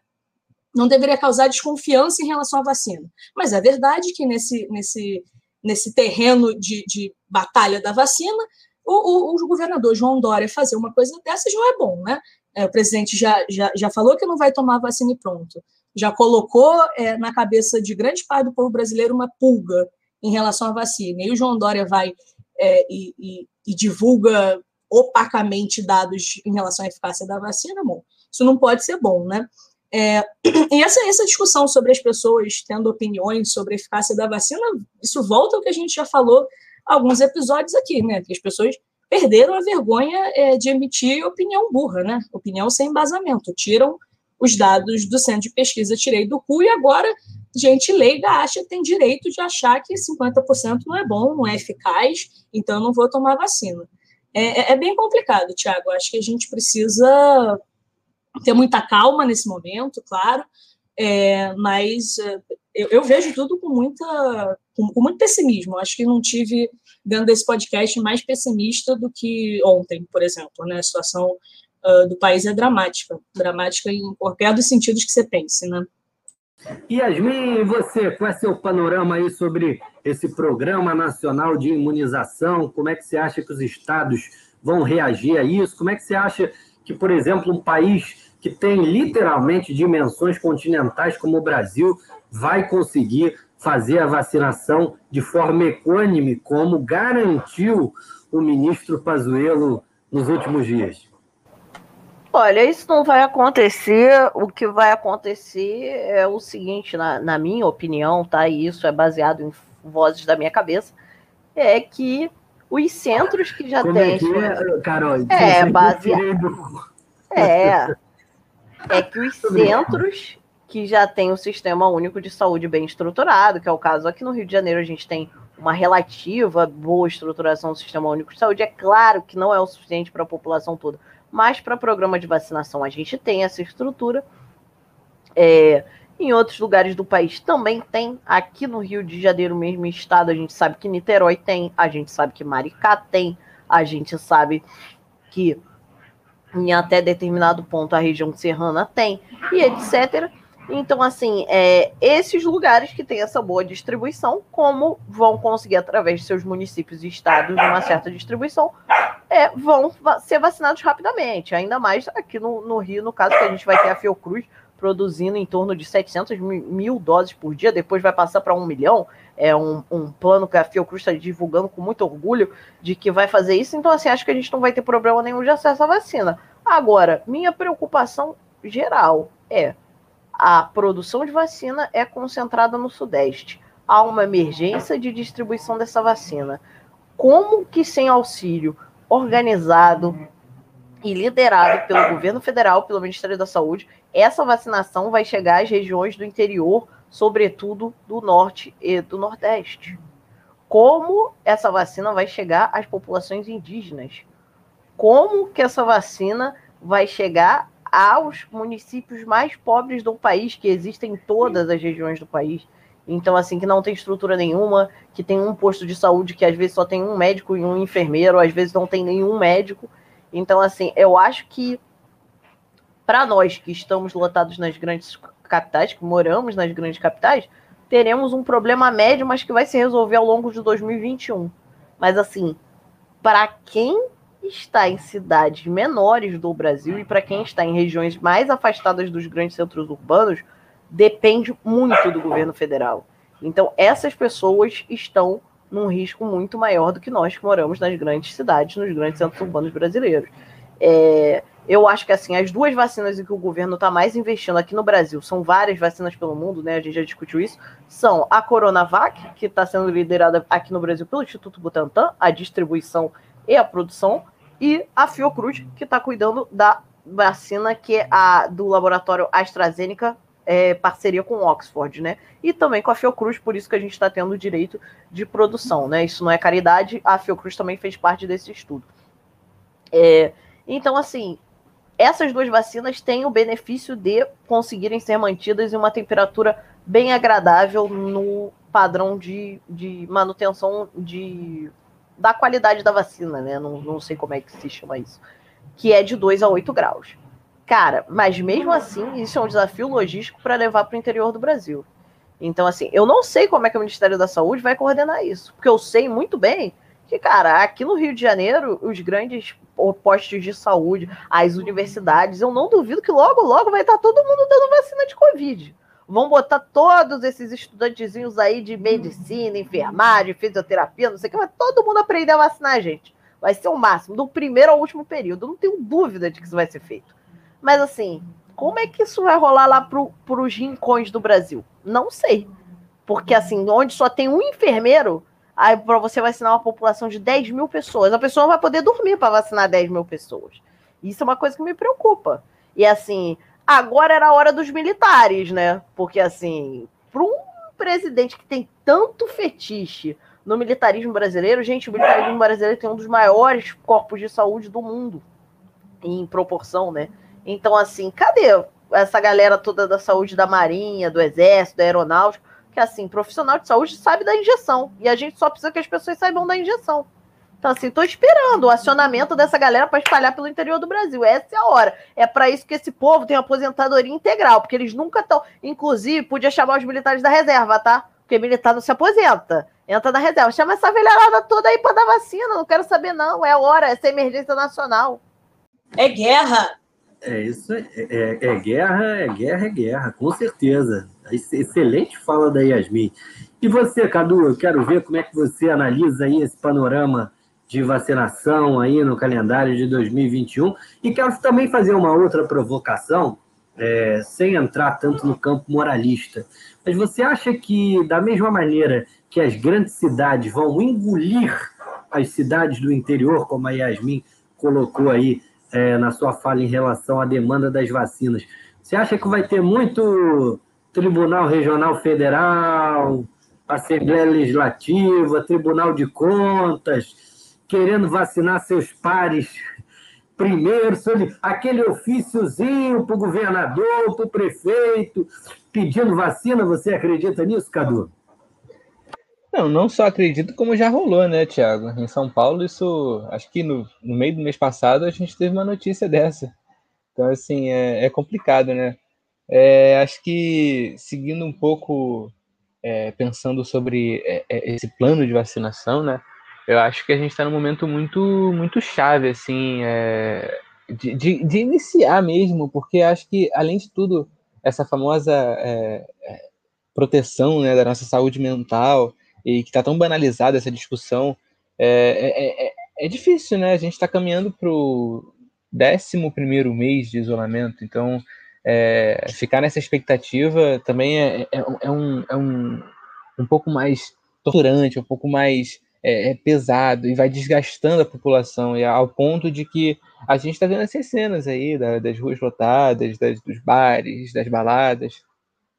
não deveria causar desconfiança em relação à vacina. Mas é verdade que nesse, nesse, nesse terreno de, de batalha da vacina, o, o, o, governador João Dória fazer uma coisa dessas não é bom, né? É, o presidente já, já, já falou que não vai tomar vacina e pronto. Já colocou é, na cabeça de grande parte do povo brasileiro uma pulga em relação à vacina. E o João Dória vai é, e, e, e divulga opacamente dados em relação à eficácia da vacina, bom, isso não pode ser bom, né? É, e essa, essa discussão sobre as pessoas tendo opiniões sobre a eficácia da vacina, isso volta ao que a gente já falou alguns episódios aqui, né? Que as pessoas perderam a vergonha é, de emitir opinião burra, né? Opinião sem embasamento. Tiram os dados do centro de pesquisa, tirei do cu, e agora gente leiga acha tem direito de achar que 50% não é bom, não é eficaz, então não vou tomar vacina. É, é, é bem complicado, Tiago. Acho que a gente precisa ter muita calma nesse momento, claro, é, mas é, eu, eu, vejo tudo com, muita, com, com, muito pessimismo. Acho que não tive, dentro desse podcast, mais pessimista do que ontem, por exemplo. Né? A situação uh, do país é dramática dramática em qualquer dos sentidos que você pense. Né? Yasmin, você, qual é seu panorama aí sobre esse Programa Nacional de Imunização? Como é que você acha que os estados vão reagir a isso? Como é que você acha que, por exemplo, um país que tem literalmente dimensões continentais como o Brasil vai conseguir fazer a vacinação de forma equânime, como garantiu o ministro Pazuello nos últimos dias? Olha, isso não vai acontecer. O que vai acontecer é o seguinte, na, na minha opinião, tá? E isso é baseado em vozes da minha cabeça, é que os centros que já Como têm. É, que é, Carol? É, baseado. É. É que os centros que já têm o sistema único de saúde bem estruturado, que é o caso aqui no Rio de Janeiro, a gente tem uma relativa boa estruturação do sistema único de saúde. É claro que não é o suficiente para a população toda mas para programa de vacinação a gente tem essa estrutura. É, em outros lugares do país também tem. Aqui no Rio de Janeiro, mesmo estado, a gente sabe que Niterói tem, a gente sabe que Maricá tem, a gente sabe que em até determinado ponto a região serrana tem, e etc. Então, assim, é, esses lugares que têm essa boa distribuição, como vão conseguir, através de seus municípios e estados, uma certa distribuição, é, vão ser vacinados rapidamente. Ainda mais aqui no, no, Rio, no caso que a gente vai ter a Fiocruz produzindo em torno de 700 mil doses por dia, depois vai passar para um milhão. É um, um, plano que a Fiocruz está divulgando com muito orgulho de que vai fazer isso. Então, assim, acho que a gente não vai ter problema nenhum de acesso à vacina. Agora, minha preocupação geral é a produção de vacina é concentrada no Sudeste. Há uma emergência de distribuição dessa vacina. Como que sem auxílio organizado e liderado pelo governo federal, pelo Ministério da Saúde, essa vacinação vai chegar às regiões do interior, sobretudo do norte e do nordeste? Como essa vacina vai chegar às populações indígenas? Como que essa vacina vai chegar aos municípios mais pobres do país, que existem em todas as regiões do país. Então, assim, que não tem estrutura nenhuma, que tem um posto de saúde que às vezes só tem um médico e um enfermeiro, às vezes não tem nenhum médico. Então, assim, eu acho que para nós que estamos lotados nas grandes capitais, que moramos nas grandes capitais, teremos um problema médio, mas que vai se resolver ao longo de 2021. Mas, assim, para quem está em cidades menores do Brasil e para quem está em regiões mais afastadas dos grandes centros urbanos, depende muito do governo federal. Então, essas pessoas estão num risco muito maior do que nós que moramos nas grandes cidades, nos grandes centros urbanos brasileiros. É, eu acho que assim, as duas vacinas em que o governo está mais investindo aqui no Brasil, são várias vacinas pelo mundo, né? A gente já discutiu isso, são a Coronavac, que está sendo liderada aqui no Brasil pelo Instituto Butantan, a distribuição e a produção, e a Fiocruz, que está cuidando da vacina que é a do laboratório AstraZeneca, é, parceria com Oxford, né? E também com a Fiocruz, por isso que a gente está tendo direito de produção, né? Isso não é caridade, a Fiocruz também fez parte desse estudo. É, então, assim, essas duas vacinas têm o benefício de conseguirem ser mantidas em uma temperatura bem agradável no padrão de, de manutenção de da qualidade da vacina, né? Não, não sei como é que se chama isso. Que é de 2 a 8 graus. Cara, mas mesmo assim, isso é um desafio logístico para levar para o interior do Brasil. Então, assim, eu não sei como é que o Ministério da Saúde vai coordenar isso. Porque eu sei muito bem que, cara, aqui no Rio de Janeiro, os grandes postos de saúde, as universidades, eu não duvido que logo, logo vai estar todo mundo dando vacina de Covid. Vão botar todos esses estudantezinhos aí de medicina, enfermagem, fisioterapia, não sei o que, vai todo mundo aprender a vacinar gente. Vai ser o máximo, do primeiro ao último período. Não tenho dúvida de que isso vai ser feito. Mas assim, como é que isso vai rolar lá para os rincões do Brasil? Não sei. Porque assim, onde só tem um enfermeiro, aí para você vacinar uma população de 10 mil pessoas, a pessoa vai poder dormir para vacinar 10 mil pessoas. Isso é uma coisa que me preocupa. E assim, Agora era a hora dos militares, né? Porque, assim, para um presidente que tem tanto fetiche no militarismo brasileiro, gente, o militarismo brasileiro tem um dos maiores corpos de saúde do mundo, em proporção, né? Então, assim, cadê essa galera toda da saúde da Marinha, do Exército, da Aeronáutica? Que, assim, profissional de saúde sabe da injeção, e a gente só precisa que as pessoas saibam da injeção. Então, assim, estou esperando o acionamento dessa galera para espalhar pelo interior do Brasil. Essa é a hora. É para isso que esse povo tem aposentadoria integral, porque eles nunca estão. Inclusive, podia chamar os militares da reserva, tá? Porque militar não se aposenta. Entra na reserva. Chama essa velharada toda aí para dar vacina. Não quero saber, não. É hora. Essa é emergência nacional. É guerra. É isso, é, é, é, guerra, é guerra, é guerra, com certeza. Excelente fala da Yasmin. E você, Cadu, eu quero ver como é que você analisa aí esse panorama de vacinação aí no calendário de 2021. E quero também fazer uma outra provocação, é, sem entrar tanto no campo moralista. Mas você acha que, da mesma maneira que as grandes cidades vão engolir as cidades do interior, como a Yasmin colocou aí é, na sua fala em relação à demanda das vacinas, você acha que vai ter muito Tribunal Regional Federal, Assembleia Legislativa, Tribunal de Contas, querendo vacinar seus pares primeiro, sobre aquele ofíciozinho para o governador, para o prefeito, pedindo vacina. Você acredita nisso, Cadu? Não, não só acredito, como já rolou, né, Tiago? Em São Paulo, isso. Acho que no, no meio do mês passado a gente teve uma notícia dessa. Então, assim, é, é complicado, né? É, acho que seguindo um pouco, é, pensando sobre é, é, esse plano de vacinação, né? eu acho que a gente está num momento muito, muito chave, assim, é, de, de, de, iniciar mesmo, porque acho que, além de tudo, essa famosa proteção né, da nossa saúde mental, e que está tão banalizada essa discussão, é, é, é, é difícil, né? A gente está caminhando para o 11 mês de isolamento, então é, ficar nessa expectativa também é, é, é, um, é um, um pouco mais torturante, um pouco mais é, é, pesado e vai desgastando a população, e ao ponto de que a gente está vendo essas cenas aí da, das ruas lotadas, das, dos bares, das baladas,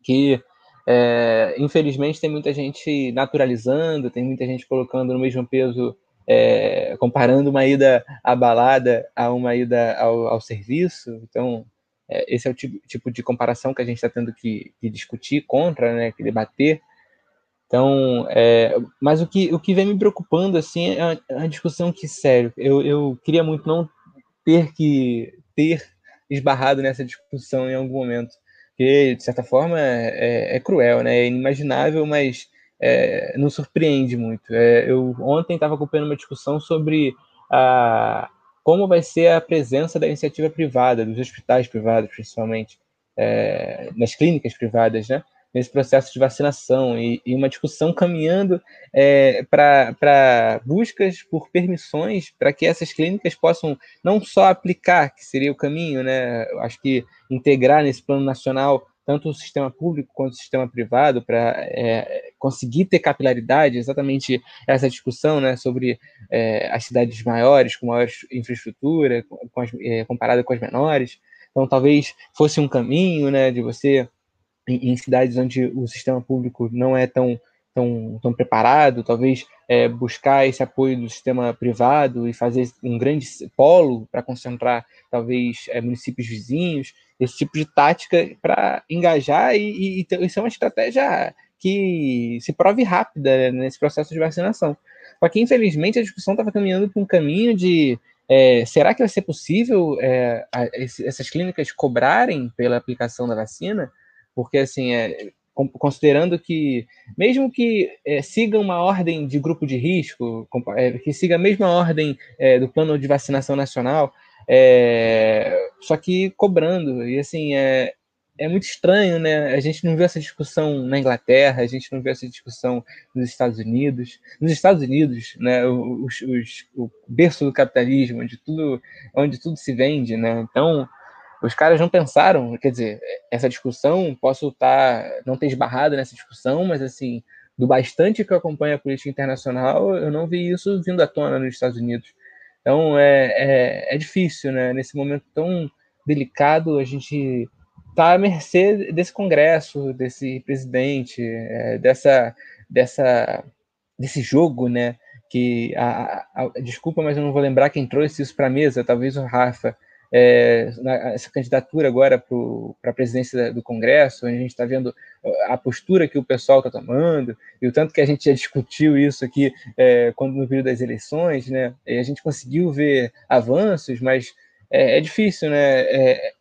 que é, infelizmente tem muita gente naturalizando, tem muita gente colocando no mesmo peso, é, comparando uma ida à balada a uma ida ao, ao serviço. Então, é, esse é o tipo, tipo, de comparação que a gente está tendo que, que discutir contra, né, que debater. Então, é, mas o que, o que vem me preocupando, assim, é a, é a discussão que, sério, eu, eu queria muito não ter que ter esbarrado nessa discussão em algum momento, porque, de certa forma, é, é, é cruel, né? É inimaginável, mas é, não surpreende muito. É, eu ontem estava acompanhando uma discussão sobre a, como vai ser a presença da iniciativa privada, dos hospitais privados, principalmente, é, nas clínicas privadas, né? Nesse processo de vacinação e, e uma discussão caminhando é, para buscas por permissões para que essas clínicas possam não só aplicar, que seria o caminho, né? Acho que integrar nesse plano nacional tanto o sistema público quanto o sistema privado para é, conseguir ter capilaridade, exatamente essa discussão né, sobre é, as cidades maiores, com maior infraestrutura, com as, é, comparada com as menores. Então, talvez fosse um caminho né, de você em, em, cidades onde o sistema público não é tão, tão, tão preparado, talvez é, buscar esse apoio do sistema privado e fazer um grande polo para concentrar, talvez, é, municípios vizinhos, esse tipo de tática para engajar e, e, e isso é uma estratégia que se prove rápida nesse processo de vacinação. Só que, infelizmente, a discussão estava caminhando para um caminho de é, será que vai ser possível é, a, essas clínicas cobrarem pela aplicação da vacina? Porque assim é considerando que mesmo que é, siga uma ordem de grupo de risco, é, que siga a mesma ordem é, do plano de vacinação nacional, é, só que cobrando e assim é é muito estranho, né? A gente não viu essa discussão na Inglaterra, a gente não viu essa discussão nos Estados Unidos. Nos Estados Unidos, né, os, os, o berço do capitalismo, onde tudo, onde tudo se vende, né? Então, os caras não pensaram, quer dizer, essa discussão, posso estar, tá, não ter esbarrado nessa discussão, mas assim, do bastante que eu acompanho a política internacional, eu não vi isso vindo à tona nos Estados Unidos. Então é, é, é difícil, né? Nesse momento tão delicado, a gente tá à mercê desse Congresso, desse presidente, é, dessa, dessa, desse jogo, né? Que a, a, a, desculpa, mas eu não vou lembrar quem trouxe isso para a mesa, talvez o Rafa. É, na, essa candidatura agora para a presidência do Congresso, a gente está vendo a postura que o pessoal está tomando, e o tanto que a gente já discutiu isso aqui é, quando no período das eleições, né? E a gente conseguiu ver avanços, mas é, é difícil, né? É,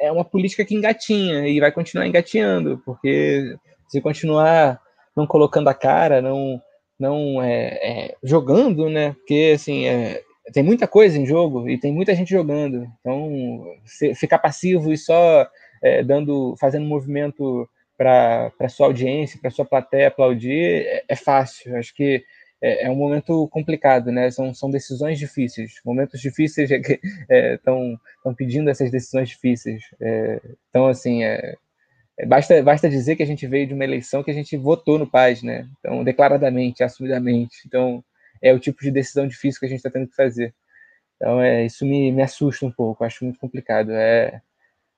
é uma política que engatinha e vai continuar engatinhando, porque se continuar não colocando a cara, não não é, é, jogando, né? Porque assim é, tem muita coisa em jogo e tem muita gente jogando. Então se, ficar passivo e só é, dando, fazendo movimento para sua audiência, para sua plateia aplaudir é, é fácil. Acho que é, é, um momento complicado, né? São, são decisões difíceis. Momentos difíceis estão é, pedindo essas decisões difíceis. É, então, assim, é, é, basta, basta dizer que a gente veio de uma eleição que a gente votou no Paz, né? Então, declaradamente, assumidamente. Então, é o tipo de decisão difícil que a gente está tendo que fazer. Então, é, isso me, me assusta um pouco, acho muito complicado. É,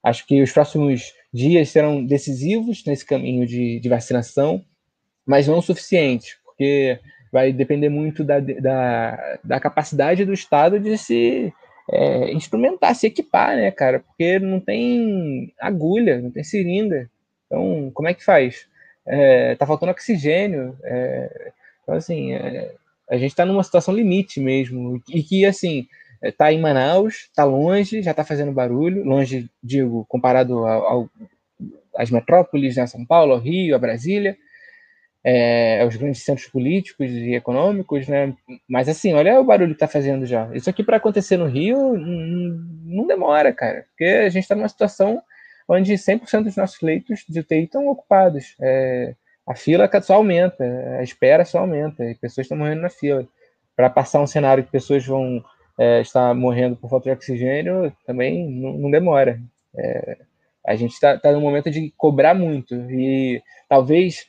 acho que os próximos dias serão decisivos nesse caminho de, de vacinação, mas não o suficiente, porque vai depender muito da, da, da capacidade do Estado de se é, instrumentar, se equipar, né, cara? Porque não tem agulha, não tem seringa. Então, como é que faz? É, tá faltando oxigênio. É, então, assim, é, a gente está numa situação limite mesmo. E que, assim, tá em Manaus, tá longe, já tá fazendo barulho. Longe, digo, comparado ao, às metrópoles, né, São Paulo, ao Rio, a Brasília é, os grandes centros políticos e econômicos, né? Mas assim, olha o barulho que está fazendo já. Isso aqui para acontecer no Rio não demora, cara, porque a gente está numa situação onde 100% dos nossos leitos de UTI estão ocupados. É, a fila só aumenta, a espera só aumenta, e pessoas estão morrendo na fila. Para passar um cenário que pessoas vão é, estar morrendo por falta de oxigênio, também não, não demora. É, a gente está tá num momento de cobrar muito, e talvez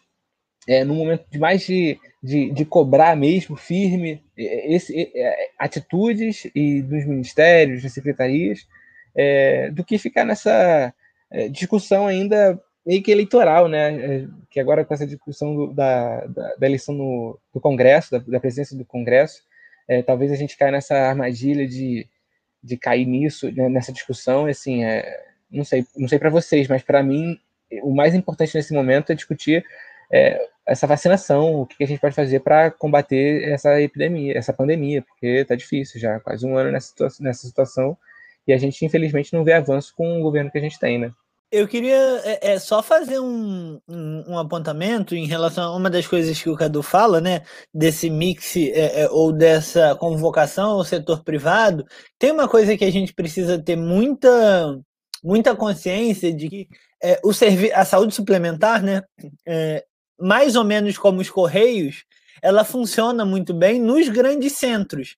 é, no momento de mais de, de, de cobrar mesmo, firme, esse, é, atitudes e dos ministérios, das secretarias, é, do que ficar nessa é, discussão ainda meio que eleitoral, né? É, que agora com essa discussão do, da, da, da, eleição no, do Congresso, da, da presidência do Congresso, é, talvez a gente caia nessa armadilha de, de cair nisso, né, nessa discussão, assim, é, não sei, não sei para vocês, mas para mim o mais importante nesse momento é discutir é, essa vacinação, o que a gente pode fazer para combater essa epidemia, essa pandemia, porque está difícil já, quase um ano nessa, nessa situação, e a gente infelizmente não vê avanço com o governo que a gente tem, né? Eu queria é, é, só fazer um, um, um, apontamento em relação a uma das coisas que o Cadu fala, né? Desse mix é, é, ou dessa convocação ao setor privado. Tem uma coisa que a gente precisa ter muita, muita consciência de que é, o servi a saúde suplementar, né? É, mais ou menos como os Correios, ela funciona muito bem nos grandes centros.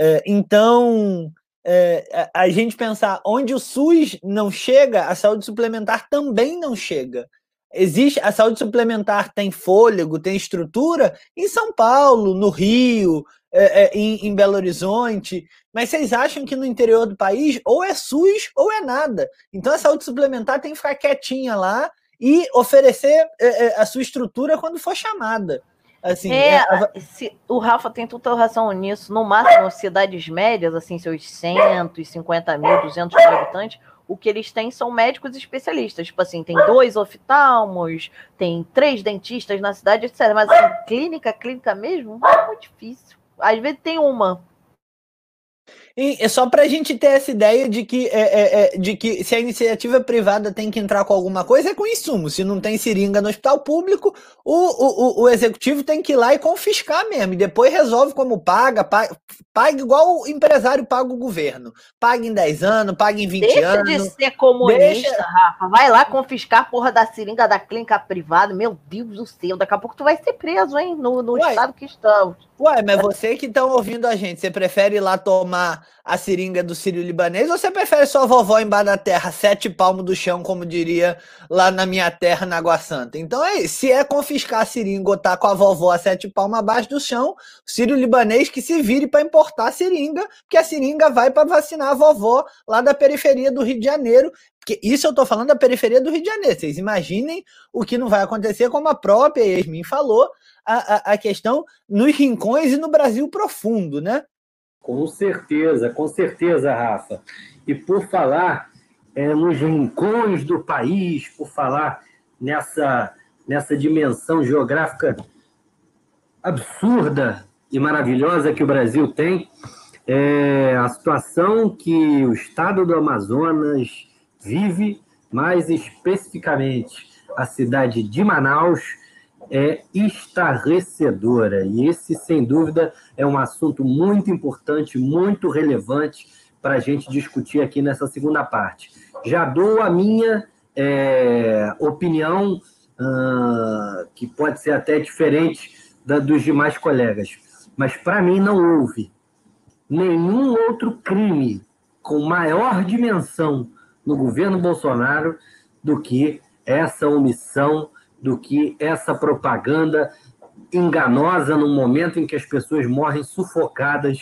É, então, é, a gente pensar onde o SUS não chega, a saúde suplementar também não chega. Existe a saúde suplementar tem fôlego, tem estrutura em São Paulo, no Rio, é, é, em, em, Belo Horizonte, mas vocês acham que no interior do país ou é SUS ou é nada. Então a saúde suplementar tem que ficar quietinha lá e oferecer é, é, a sua estrutura quando for chamada. Assim, é, é se, o Rafa tem toda razão nisso. No máximo, cidades médias, assim, seus 150 mil, 200 mil habitantes, o que eles têm são médicos especialistas. Tipo assim, tem dois oftalmos, tem três dentistas na cidade, etc. Mas assim, clínica, clínica mesmo, é muito difícil. Às vezes tem uma, e é só para a gente ter essa ideia de que, é, é, é, de que se a iniciativa privada tem que entrar com alguma coisa, é com insumo. Se não tem seringa no hospital público, o, o, o executivo tem que ir lá e confiscar mesmo. E depois resolve como paga, paga, paga igual o empresário paga o governo. Paga em 10 anos, paga em 20 Deixa anos. Deixa de ser comunista, Deixa... Rafa. Vai lá confiscar a porra da seringa da clínica privada. Meu Deus do céu, daqui a pouco tu vai ser preso, hein? No, no estado que estamos. Ué, mas você que está ouvindo a gente, você prefere ir lá tomar a seringa do Sírio Libanês ou você prefere sua vovó embaixo da terra, sete palmos do chão, como diria lá na minha terra, na Água Santa? Então é isso. Se é confiscar a seringa ou tá com a vovó a sete palmos abaixo do chão, o Sírio Libanês que se vire para importar a seringa, porque a seringa vai para vacinar a vovó lá da periferia do Rio de Janeiro, Que isso eu estou falando da periferia do Rio de Janeiro. Vocês imaginem o que não vai acontecer, como a própria Yasmin falou, a, a, a questão nos rincões e no Brasil profundo, né? Com certeza, com certeza, Rafa. E por falar é, nos rincões do país, por falar nessa, nessa dimensão geográfica absurda e maravilhosa que o Brasil tem, é a situação que o estado do Amazonas vive, mais especificamente a cidade de Manaus, é estarrecedora. E esse, sem dúvida, é um assunto muito importante, muito relevante para a gente discutir aqui nessa segunda parte. Já dou a minha é, opinião, uh, que pode ser até diferente da dos demais colegas, mas para mim não houve nenhum outro crime com maior dimensão no governo Bolsonaro do que essa omissão, do que essa propaganda enganosa no momento em que as pessoas morrem sufocadas,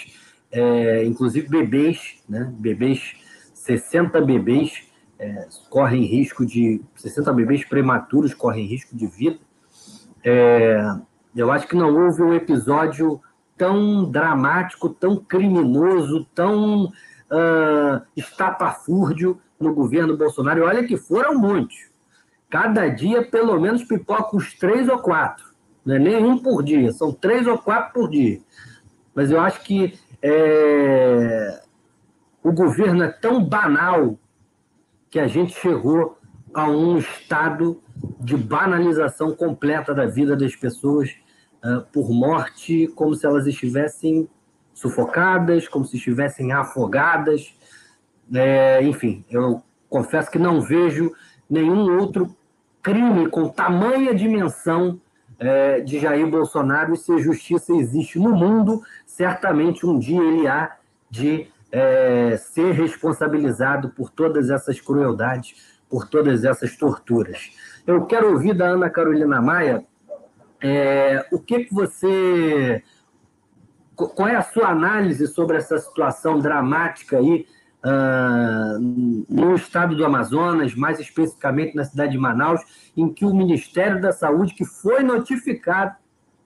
é, inclusive bebês, né? bebês, 60 bebês é, correm risco de. 60 bebês prematuros correm risco de vida. É, eu acho que não houve um episódio tão dramático, tão criminoso, tão uh, estapafúrdio no governo Bolsonaro. Olha que foram muitos. Cada dia, pelo menos, pipoca uns três ou quatro. Não é nem um por dia, são três ou quatro por dia. Mas eu acho que é... o governo é tão banal que a gente chegou a um estado de banalização completa da vida das pessoas uh, por morte, como se elas estivessem sufocadas, como se estivessem afogadas. É, enfim, eu confesso que não vejo nenhum outro crime com tamanha dimensão é, de Jair Bolsonaro e se a justiça existe no mundo, certamente um dia ele há de é, ser responsabilizado por todas essas crueldades, por todas essas torturas. Eu quero ouvir da Ana Carolina Maia é, o que, que você. Qual é a sua análise sobre essa situação dramática aí uh, no estado do Amazonas, mais especificamente na cidade de Manaus, em que o Ministério da Saúde, que foi notificado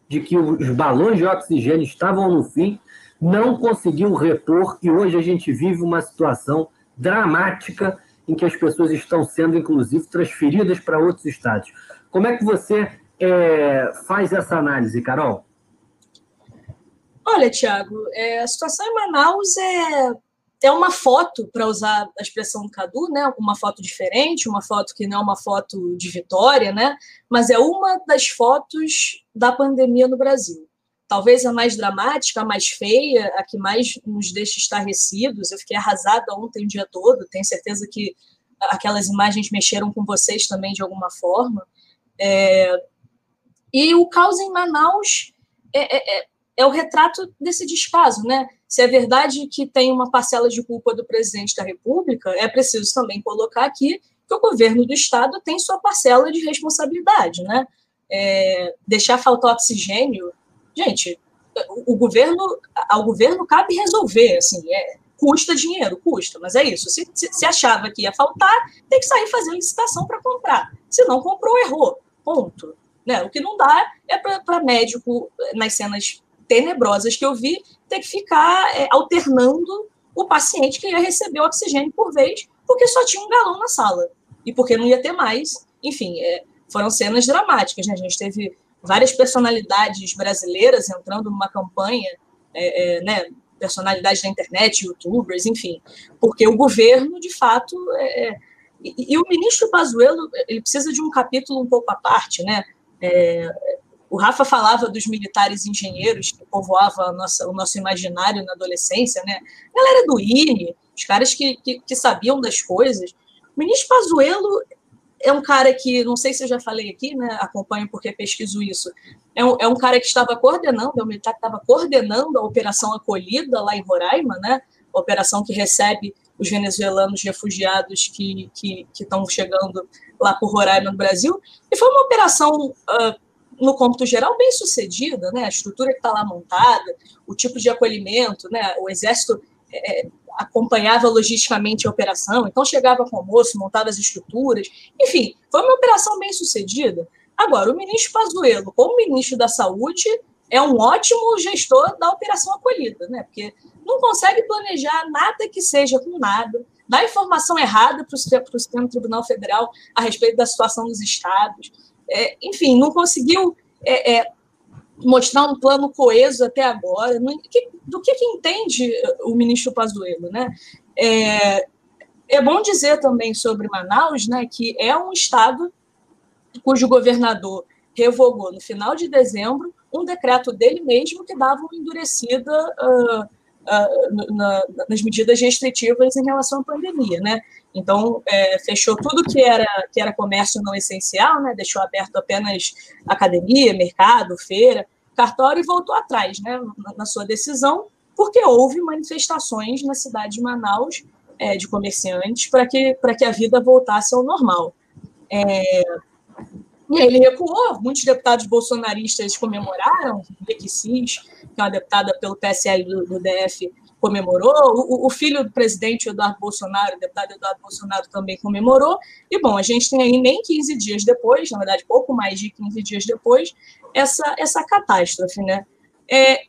de que os balões de oxigênio estavam no fim, não conseguiu repor e hoje a gente vive uma situação dramática em que as pessoas estão sendo, inclusive, transferidas para outros estados. Como é que você é, faz essa análise, Carol? Olha, Tiago, é, a situação em Manaus é, é uma foto, para usar a expressão do Cadu, né? uma foto diferente, uma foto que não é uma foto de vitória, né? mas é uma das fotos da pandemia no Brasil. Talvez a mais dramática, a mais feia, a que mais nos deixa estarrecidos. Eu fiquei arrasada ontem o dia todo, tenho certeza que aquelas imagens mexeram com vocês também de alguma forma. É, e o caos em Manaus é, é, é, o retrato desse descaso, né? Se é verdade que tem uma parcela de culpa do presidente da República, é preciso também colocar aqui que o governo do Estado tem sua parcela de responsabilidade, né? É, deixar faltar oxigênio, gente, o, o governo, ao governo cabe resolver, assim, é, custa dinheiro, custa, mas é isso. Se, se, se, achava que ia faltar, tem que sair fazendo licitação para comprar. Se não comprou, errou. Ponto. Né? O que não dá é para médico, nas cenas tenebrosas que eu vi, ter que ficar é, alternando o paciente que ia receber oxigênio por vez, porque só tinha um galão na sala. E porque não ia ter mais. Enfim, é, foram cenas dramáticas. Né? A gente teve várias personalidades brasileiras entrando numa campanha, é, é, né? personalidades da internet, youtubers, enfim, porque o governo, de fato, é, é e, e, o ministro Pazuello, ele precisa de um capítulo um pouco à parte, né? O Rafa falava dos militares engenheiros que povoavam o nosso imaginário na adolescência, né? A galera do INE, os caras que, que, que sabiam das coisas. O ministro Pazuello é um cara que, não sei se eu já falei aqui, né? Acompanho porque pesquiso isso. É um, é um cara que estava coordenando, é um militar que estava coordenando a Operação Acolhida lá em Roraima, né? A operação que recebe os venezuelanos refugiados que estão chegando lá por Roraima, no Brasil. E foi uma operação, uh, no cômputo geral, bem sucedida, né? A estrutura que está lá montada, o tipo de acolhimento, né? O exército. É, acompanhava logisticamente a operação, então chegava com o almoço, montava as estruturas, enfim, foi uma operação bem sucedida. Agora, o ministro Pazuello, como ministro da Saúde, é um ótimo gestor da operação acolhida, né? Porque não consegue planejar nada que seja com nada, dá informação errada para o Supremo Tribunal Federal a respeito da situação dos estados. É, enfim, não conseguiu é, é, mostrar um plano coeso até agora. do que, que entende o ministro Pazuello, né? É, é bom dizer também sobre Manaus, né, que é um estado cujo governador revogou no final de dezembro um decreto dele mesmo que dava uma endurecida uh, uh, na, nas medidas restritivas em relação à pandemia, né? Então é, fechou tudo que era que era comércio não essencial, né? Deixou aberto apenas academia, mercado, feira, cartório e voltou atrás, né? Na, na sua decisão, porque houve manifestações na cidade de Manaus é, de comerciantes para que que a vida voltasse ao normal. É, e aí ele recuou, muitos deputados bolsonaristas comemoraram, Becky Cis, que é uma deputada pelo PSL do, do DF, comemorou, o, o, filho do presidente Eduardo Bolsonaro, o deputado Eduardo Bolsonaro também comemorou, e bom, a gente tem aí nem 15 dias depois, na verdade pouco mais de 15 dias depois, essa, essa catástrofe, né? É,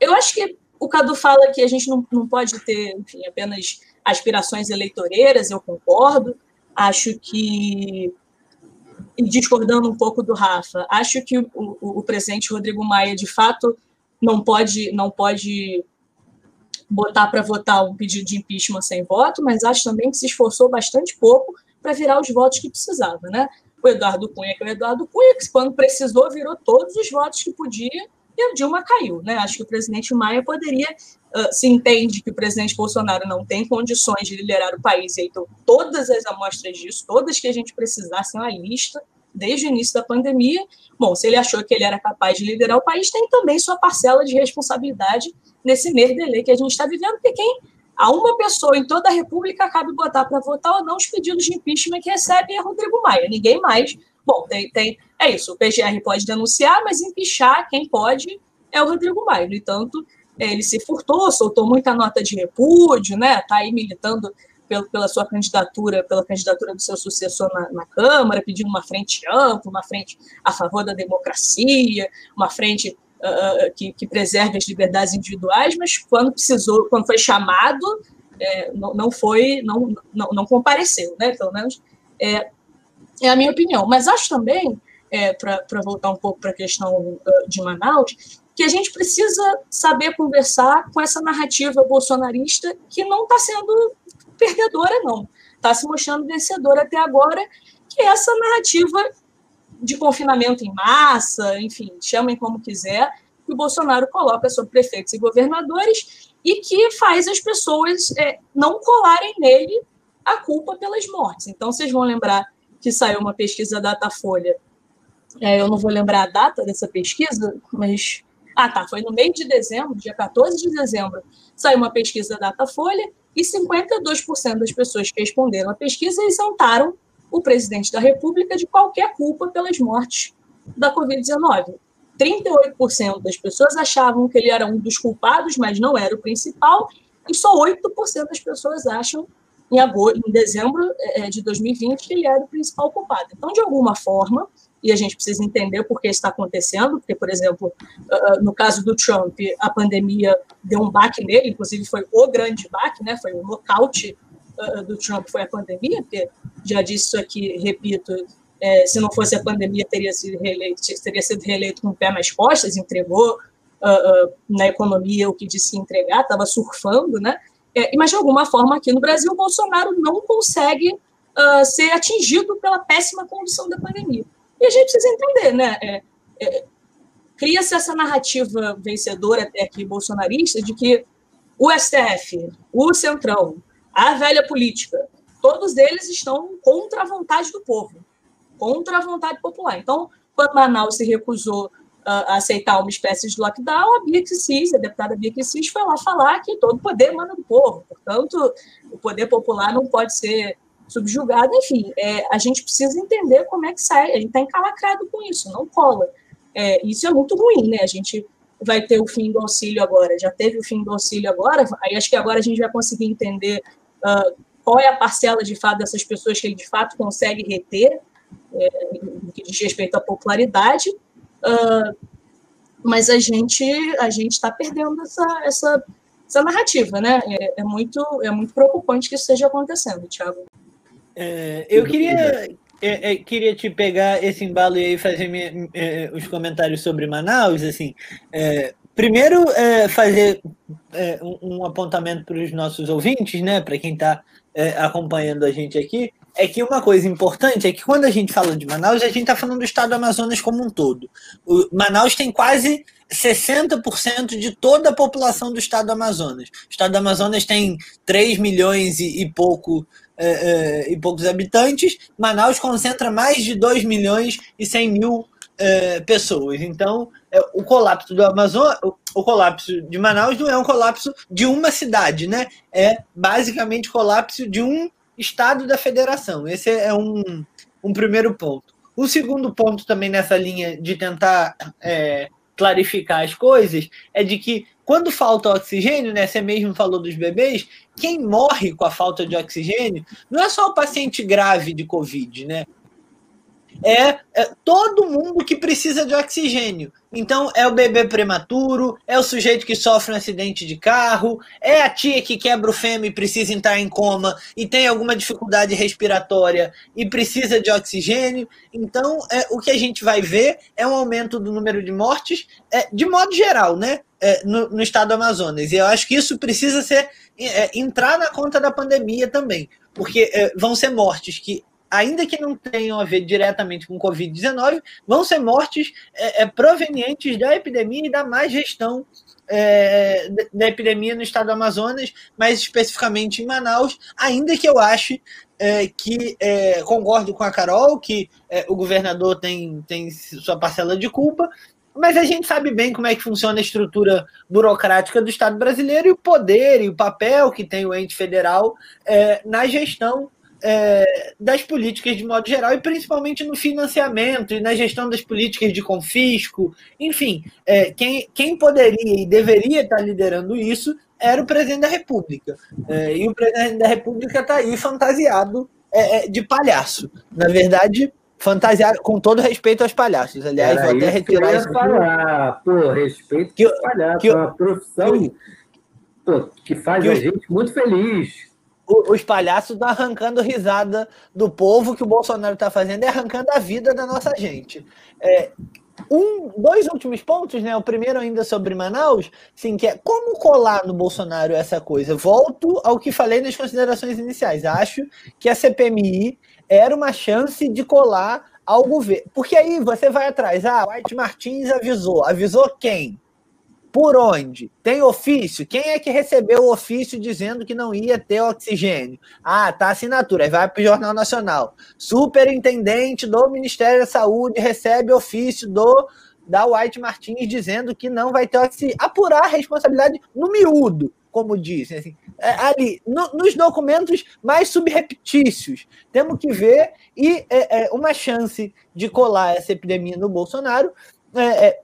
eu acho que o Cadu fala que a gente não, não pode ter, enfim, apenas aspirações eleitoreiras, eu concordo, acho que discordando um pouco do Rafa, acho que o, o, o, presidente Rodrigo Maia, de fato, não pode, não pode botar para votar um pedido de impeachment sem voto, mas acho também que se esforçou bastante pouco para virar os votos que precisava, né? O Eduardo Cunha, que é o Eduardo Cunha, que quando precisou virou todos os votos que podia e a Dilma caiu, né? Acho que o presidente Maia poderia, uh, se entende que o presidente Bolsonaro não tem condições de liderar o país, então todas as amostras disso, todas que a gente precisasse na lista, desde o início da pandemia. Bom, se ele achou que ele era capaz de liderar o país, tem também sua parcela de responsabilidade nesse merdelê que a gente está vivendo, porque quem a uma pessoa em toda a República cabe botar para votar ou não os pedidos de impeachment que recebe é Rodrigo Maia, ninguém mais Bom, tem, tem, é isso, o PGR pode denunciar, mas empichar quem pode é o Rodrigo Maia. No entanto, ele se furtou, soltou muita nota de repúdio, né? Está aí militando pelo, pela sua candidatura, pela candidatura do seu sucessor na, na, Câmara, pedindo uma frente ampla, uma frente a favor da democracia, uma frente uh, que, que, preserve as liberdades individuais, mas quando precisou, quando foi chamado, é, não, não, foi, não, não, não, compareceu, né? Pelo menos é, é a minha opinião. Mas acho também, é, para voltar um pouco para a questão uh, de Manaus, que a gente precisa saber conversar com essa narrativa bolsonarista que não está sendo perdedora, não. Está se mostrando vencedora até agora, que é essa narrativa de confinamento em massa, enfim, chamem como quiser, que o Bolsonaro coloca sobre prefeitos e governadores e que faz as pessoas é, não colarem nele a culpa pelas mortes. Então, vocês vão lembrar que saiu uma pesquisa Datafolha. É, eu não vou lembrar a data dessa pesquisa, mas. Ah, tá. Foi no mês de dezembro, dia 14 de dezembro, saiu uma pesquisa Datafolha e 52% das pessoas que responderam à pesquisa isentaram o presidente da República de qualquer culpa pelas mortes da Covid-19. 38% das pessoas achavam que ele era um dos culpados, mas não era o principal, e só 8% das pessoas acham em, agosto, em dezembro é, de 2020 que ele era o principal culpado. Então, de alguma forma, e a gente precisa entender por que está acontecendo, porque, por exemplo, no caso do Trump, a pandemia deu um baque nele, inclusive foi o grande baque, né? foi o nocaute do Trump, foi a pandemia, porque já disse isso aqui, repito, é, se não fosse a pandemia, teria sido reeleito, teria sido reeleito com o pé nas costas, entregou uh, uh, na economia o que disse entregar, estava surfando, né? É, mas, de alguma forma, aqui no Brasil, o Bolsonaro não consegue uh, ser atingido pela péssima condição da pandemia. E a gente precisa entender, né? É, é, Cria-se essa narrativa vencedora até aqui bolsonarista de que o STF, o Centrão, a velha política, todos eles estão contra a vontade do povo, contra a vontade popular. Então, quando Manaus se recusou a aceitar uma espécie de lockdown, a Bia Kicis, a deputada Bia Kicis, foi lá falar que todo poder manda do povo. Portanto, o poder popular não pode ser subjugado. Enfim, é, a gente precisa entender como é que sai. A gente está encalacrado com isso, não cola. É, isso é muito ruim, né? A gente, vai ter o fim do auxílio agora. Já teve o fim do auxílio agora, aí acho que agora a gente vai conseguir entender uh, qual é a parcela de fato dessas pessoas que ele de fato consegue reter, é, no que diz respeito à popularidade. Uh, mas a gente a gente está perdendo essa, essa, essa narrativa, né? É, é, muito é muito preocupante que isso esteja acontecendo, Thiago. É, eu queria é, é, queria te pegar esse embalo e fazer minha, é, os comentários sobre Manaus, assim. É, primeiro, é, fazer um, um, apontamento para os nossos ouvintes, né, para quem está acompanhando a gente aqui, é que uma coisa importante é que quando a gente fala de Manaus, a gente está falando do estado do Amazonas como um todo. O Manaus tem quase 60% de toda a população do estado do Amazonas. O estado do Amazonas tem 3 milhões e, e pouco é, é, e poucos habitantes, Manaus concentra mais de 2 milhões e 100 mil é, pessoas. Então, é, o colapso do Amazonas, o, o, colapso de Manaus não é um colapso de uma cidade, né? É basicamente colapso de um estado da federação. Esse é um, um primeiro ponto. O segundo ponto também nessa linha de tentar é, clarificar as coisas é de que quando falta oxigênio, né, você mesmo falou dos bebês, quem morre com a falta de oxigênio não é só o paciente grave de Covid, né? É, é, todo mundo que precisa de oxigênio. Então, é o bebê prematuro, é o sujeito que sofre um acidente de carro, é a tia que quebra o fêmur e precisa entrar em coma e tem alguma dificuldade respiratória e precisa de oxigênio. Então, é, o que a gente vai ver é um aumento do número de mortes, é, de modo geral, né? É, no, no, estado do Amazonas. E eu acho que isso precisa ser é, entrar na conta da pandemia também, porque é, vão ser mortes que ainda que não tenham a ver diretamente com Covid-19, vão ser mortes é, é, provenientes da epidemia e da má gestão é, da epidemia no estado do Amazonas, mais especificamente em Manaus, ainda que eu ache é, que é, concordo com a Carol que é, o governador tem, tem sua parcela de culpa, mas a gente sabe bem como é que funciona a estrutura burocrática do Estado brasileiro e o poder e o papel que tem o ente federal é, na gestão é, das políticas de modo geral e principalmente no financiamento e na gestão das políticas de confisco. Enfim, é, quem, quem poderia e deveria estar liderando isso era o presidente da República. É, e o presidente da República está aí fantasiado é, é, de palhaço. Na verdade, fantasiado com todo respeito aos palhaços. Aliás, Era vou até retirar que isso. Falar. Pô, respeito que, aos palhaços. Que, é uma profissão que, pô, que faz que, a gente muito feliz os palhaços estão arrancando risada do povo que o Bolsonaro está fazendo e arrancando a vida da nossa gente. É, um, dois últimos pontos, né? O primeiro ainda sobre Manaus, sim, que é como colar no Bolsonaro essa coisa. Volto ao que falei nas considerações iniciais. Acho que a CPMI era uma chance de colar ao governo. Porque aí você vai atrás. Ah, White Martins avisou. Avisou quem? Por onde? Tem ofício? Quem é que recebeu o ofício dizendo que não ia ter oxigênio? Ah, tá assinatura. Aí vai para o Jornal Nacional. Superintendente do Ministério da Saúde recebe ofício do da White Martins dizendo que não vai ter oxigênio. Apurar a responsabilidade no miúdo, como dizem. Assim, é, ali, no, nos documentos mais subreptícios. Temos que ver e é, é, uma chance de colar essa epidemia no Bolsonaro. É, é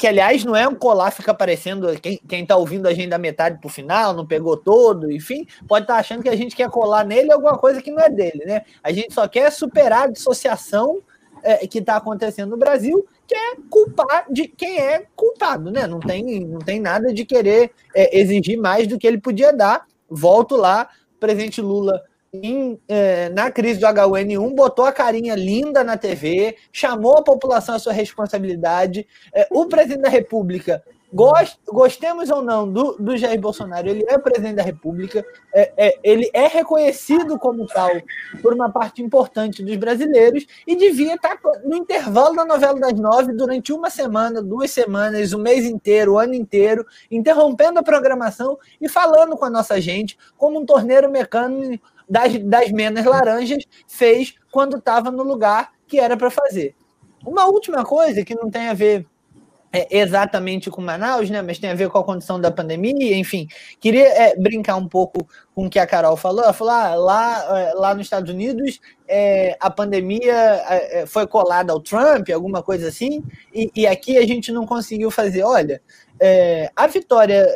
que aliás não é um colar, fica aparecendo quem, quem tá ouvindo a gente da metade pro final, não pegou todo, enfim, pode estar tá achando que a gente quer colar nele alguma coisa que não é dele, né? A gente só quer superar a dissociação é, que está acontecendo no Brasil, que é culpar de quem é culpado, né? Não tem, não tem nada de querer é, exigir mais do que ele podia dar. Volto lá, presidente Lula em, é, na crise do H1N1, botou a carinha linda na TV, chamou a população à sua responsabilidade. É, o presidente da República, gost, gostemos ou não do, do Jair Bolsonaro, ele é presidente da República, é, ele é reconhecido como tal por uma parte importante dos brasileiros e devia estar no intervalo da novela das nove durante uma semana, duas semanas, o mês inteiro, o ano inteiro, interrompendo a programação e falando com a nossa gente como um torneiro mecânico das, das menas laranjas fez quando estava no lugar que era para fazer. Uma última coisa que não tem a ver é, exatamente com Manaus, né? Mas tem a ver com a condição da pandemia, enfim. Queria é, brincar um pouco com o que a Carol falou. Ela falou: ah, lá, é, lá nos Estados Unidos é, a pandemia é, foi colada ao Trump, alguma coisa assim, e, e aqui a gente não conseguiu fazer. Olha, é, a vitória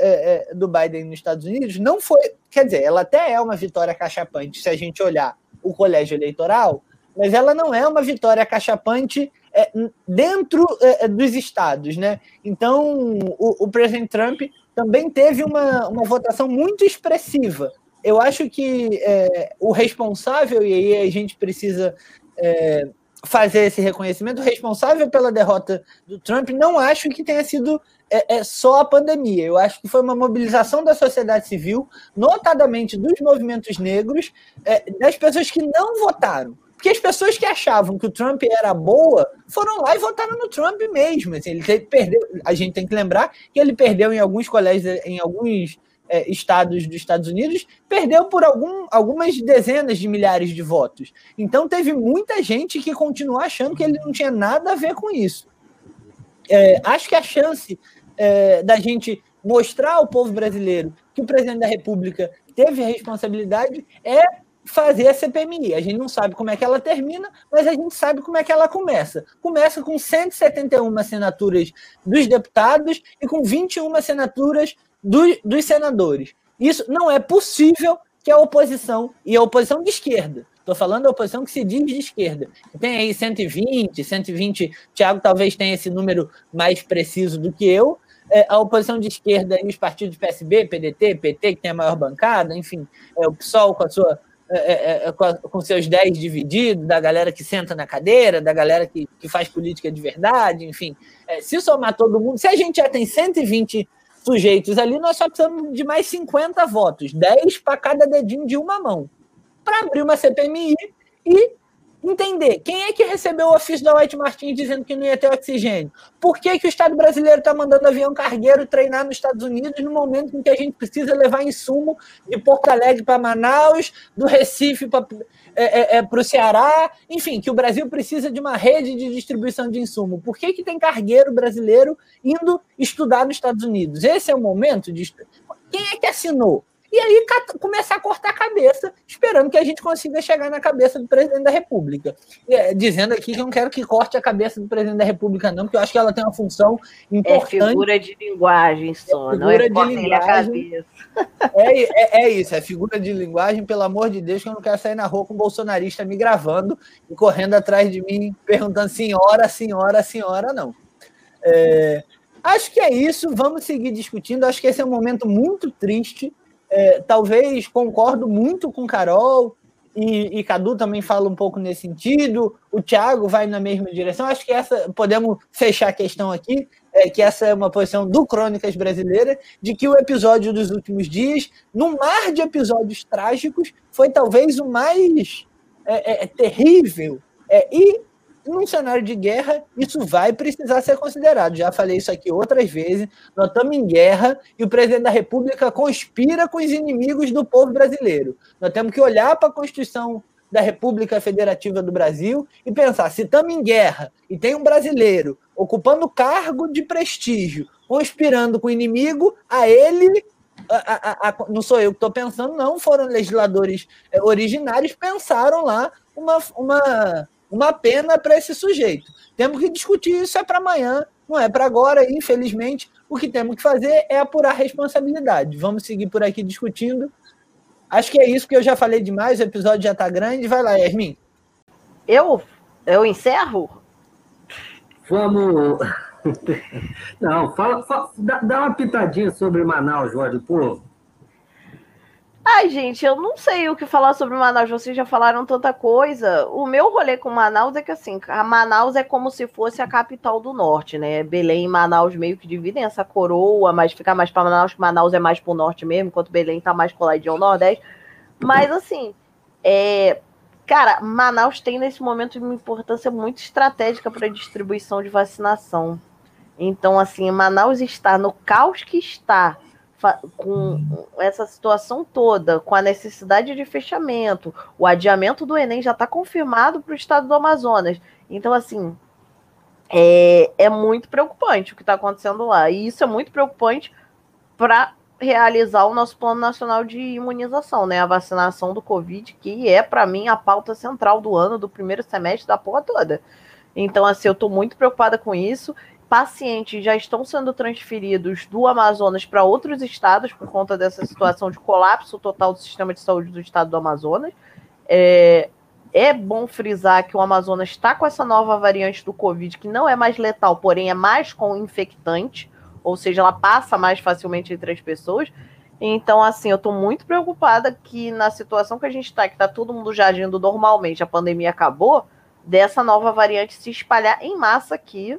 do Biden nos Estados Unidos não foi. Quer dizer, ela até é uma vitória cachapante se a gente olhar o colégio eleitoral, mas ela não é uma vitória cachapante é, dentro é, dos estados, né? Então, o, o, presidente Trump também teve uma, uma votação muito expressiva. Eu acho que é, o responsável, e aí a gente precisa é, fazer esse reconhecimento, o responsável pela derrota do Trump, não acho que tenha sido é, é, só a pandemia. Eu acho que foi uma mobilização da sociedade civil, notadamente dos movimentos negros, é, das pessoas que não votaram. Porque as pessoas que achavam que o Trump era boa foram lá e votaram no Trump mesmo. Assim, ele perdeu. A gente tem que lembrar que ele perdeu em alguns colégios, em alguns é, estados dos Estados Unidos, perdeu por algum, algumas dezenas de milhares de votos. Então teve muita gente que continuou achando que ele não tinha nada a ver com isso. É, acho que a chance é, da gente mostrar ao povo brasileiro que o presidente da República teve a responsabilidade é fazer a CPMI. A gente não sabe como é que ela termina, mas a gente sabe como é que ela começa. Começa com 171 assinaturas dos deputados e com 21 assinaturas do, dos senadores. Isso não é possível que a oposição, e a oposição de esquerda, estou falando da oposição que se diz de esquerda, tem aí 120, 120, Tiago talvez tenha esse número mais preciso do que eu, é, a oposição de esquerda e os partidos PSB, PDT, PT, que tem a maior bancada, enfim, é, o PSOL com a sua é, é, é, com, com, seus 10 divididos, da galera que senta na cadeira, da galera que, que faz política de verdade, enfim. É, se somar todo mundo, se a gente já tem 120 sujeitos ali, nós só precisamos de mais 50 votos, 10 para cada dedinho de uma mão, para abrir uma CPMI e entender quem é que recebeu o ofício da White Martins dizendo que não ia ter oxigênio. Por que, que o Estado brasileiro está mandando avião cargueiro treinar nos Estados Unidos no momento em que a gente precisa levar insumo de Porto Alegre para Manaus, do Recife para é, é, é, o Ceará, enfim, que o Brasil precisa de uma rede de distribuição de insumo. Por que, que tem cargueiro brasileiro indo estudar nos Estados Unidos? Esse é o momento de. Quem é que assinou? E aí começar a cortar a cabeça, esperando que a gente consiga chegar na cabeça do presidente da República. É, dizendo aqui que eu não quero que corte a cabeça do presidente da República, não, porque eu acho que ela tem uma função importante. É figura de linguagem só, é não é de linguagem. É, é, é, isso, é figura de linguagem, pelo amor de Deus, que eu não quero sair na rua com um bolsonarista me gravando e correndo atrás de mim, perguntando senhora, senhora, senhora, não. É, acho que é isso, vamos seguir discutindo. Acho que esse é um momento muito triste é, talvez concordo muito com Carol e, e, Cadu também fala um pouco nesse sentido. O Thiago vai na mesma direção. Acho que essa podemos fechar a questão aqui, é, que essa é uma posição do Crônicas Brasileira, de que o episódio dos últimos dias, no mar de episódios trágicos, foi talvez o mais é, é terrível é, e num cenário de guerra, isso vai precisar ser considerado. Já falei isso aqui outras vezes. Nós estamos em guerra e o presidente da República conspira com os inimigos do povo brasileiro. Nós temos que olhar para a Constituição da República Federativa do Brasil e pensar: se estamos em guerra e tem um brasileiro ocupando cargo de prestígio, conspirando com o inimigo, a ele a, a, a, não sou eu que estou pensando, não, foram legisladores eh, originários, pensaram lá uma, uma, uma pena para esse sujeito. Temos que discutir isso é para amanhã, não é para agora. Infelizmente, o que temos que fazer é apurar responsabilidade. Vamos seguir por aqui discutindo. Acho que é isso que eu já falei demais. O episódio já está grande. Vai lá, Yasmin. Eu? Eu encerro? Vamos. (laughs) Não, fala, fala dá, dá, uma pitadinha sobre Manaus, Jorge, pô. Ai, gente, eu não sei o que falar sobre Manaus. Vocês já falaram tanta coisa. O meu rolê com Manaus é que, assim, a Manaus é como se fosse a capital do norte, né? Belém e Manaus meio que dividem essa coroa, mas fica mais para Manaus, que Manaus é mais pro norte mesmo, enquanto Belém tá mais coladinho ao nordeste. Mas, assim, é... cara, Manaus tem nesse momento uma importância muito estratégica para a distribuição de vacinação. Então, assim, Manaus está no caos que está com essa situação toda, com a necessidade de fechamento, o adiamento do Enem já está confirmado para o estado do Amazonas. Então, assim, é, é muito preocupante o que está acontecendo lá. E isso é muito preocupante para realizar o nosso plano nacional de imunização, né? A vacinação do Covid, que é, para mim, a pauta central do ano, do primeiro semestre da porra toda. Então, assim, eu estou muito preocupada com isso. Pacientes já estão sendo transferidos do Amazonas para outros estados por conta dessa situação de colapso total do sistema de saúde do estado do Amazonas. É, é bom frisar que o Amazonas está com essa nova variante do Covid, que não é mais letal, porém é mais com infectante, ou seja, ela passa mais facilmente entre as pessoas. Então, assim, eu estou muito preocupada que na situação que a gente está, que está todo mundo já agindo normalmente, a pandemia acabou, dessa nova variante se espalhar em massa aqui,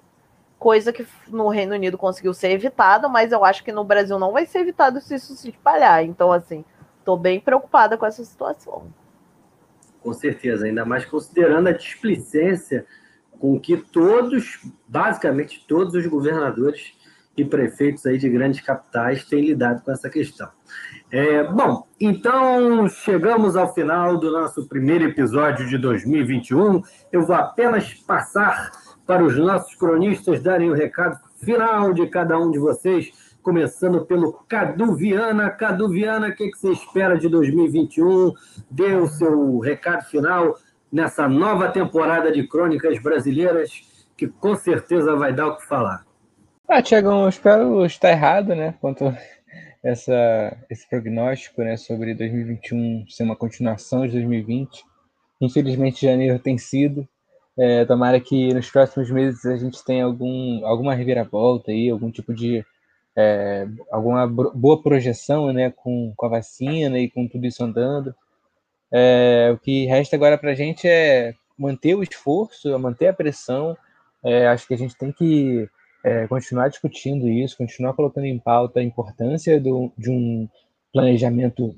coisa que no Reino Unido conseguiu ser evitada, mas eu acho que no Brasil não vai ser evitado se isso se espalhar. Então, assim, estou bem preocupada com essa situação. Com certeza, ainda mais considerando a displicência com que todos, basicamente todos os governadores e prefeitos aí de grandes capitais têm lidado com essa questão. É, bom, então chegamos ao final do nosso primeiro episódio de 2021. Eu vou apenas passar para os nossos cronistas darem o recado final de cada um de vocês começando pelo Cadu Viana. Cadu Viana, o que, que você espera de 2021? Dê o seu recado final nessa nova temporada de Crônicas Brasileiras, que com certeza vai dar o que falar. Ah, Tiagão, eu espero estar errado, né, quanto essa, esse prognóstico, né, sobre 2021 ser uma continuação de 2020. Infelizmente, janeiro tem sido. É, tomara que nos próximos meses a gente tenha algum, alguma reviravolta aí, algum tipo de é, alguma boa projeção né, com, com a vacina e com tudo isso andando. É, o que resta agora para a gente é manter o esforço, manter a pressão. É, acho que a gente tem que é, continuar discutindo isso, continuar colocando em pauta a importância do, de um planejamento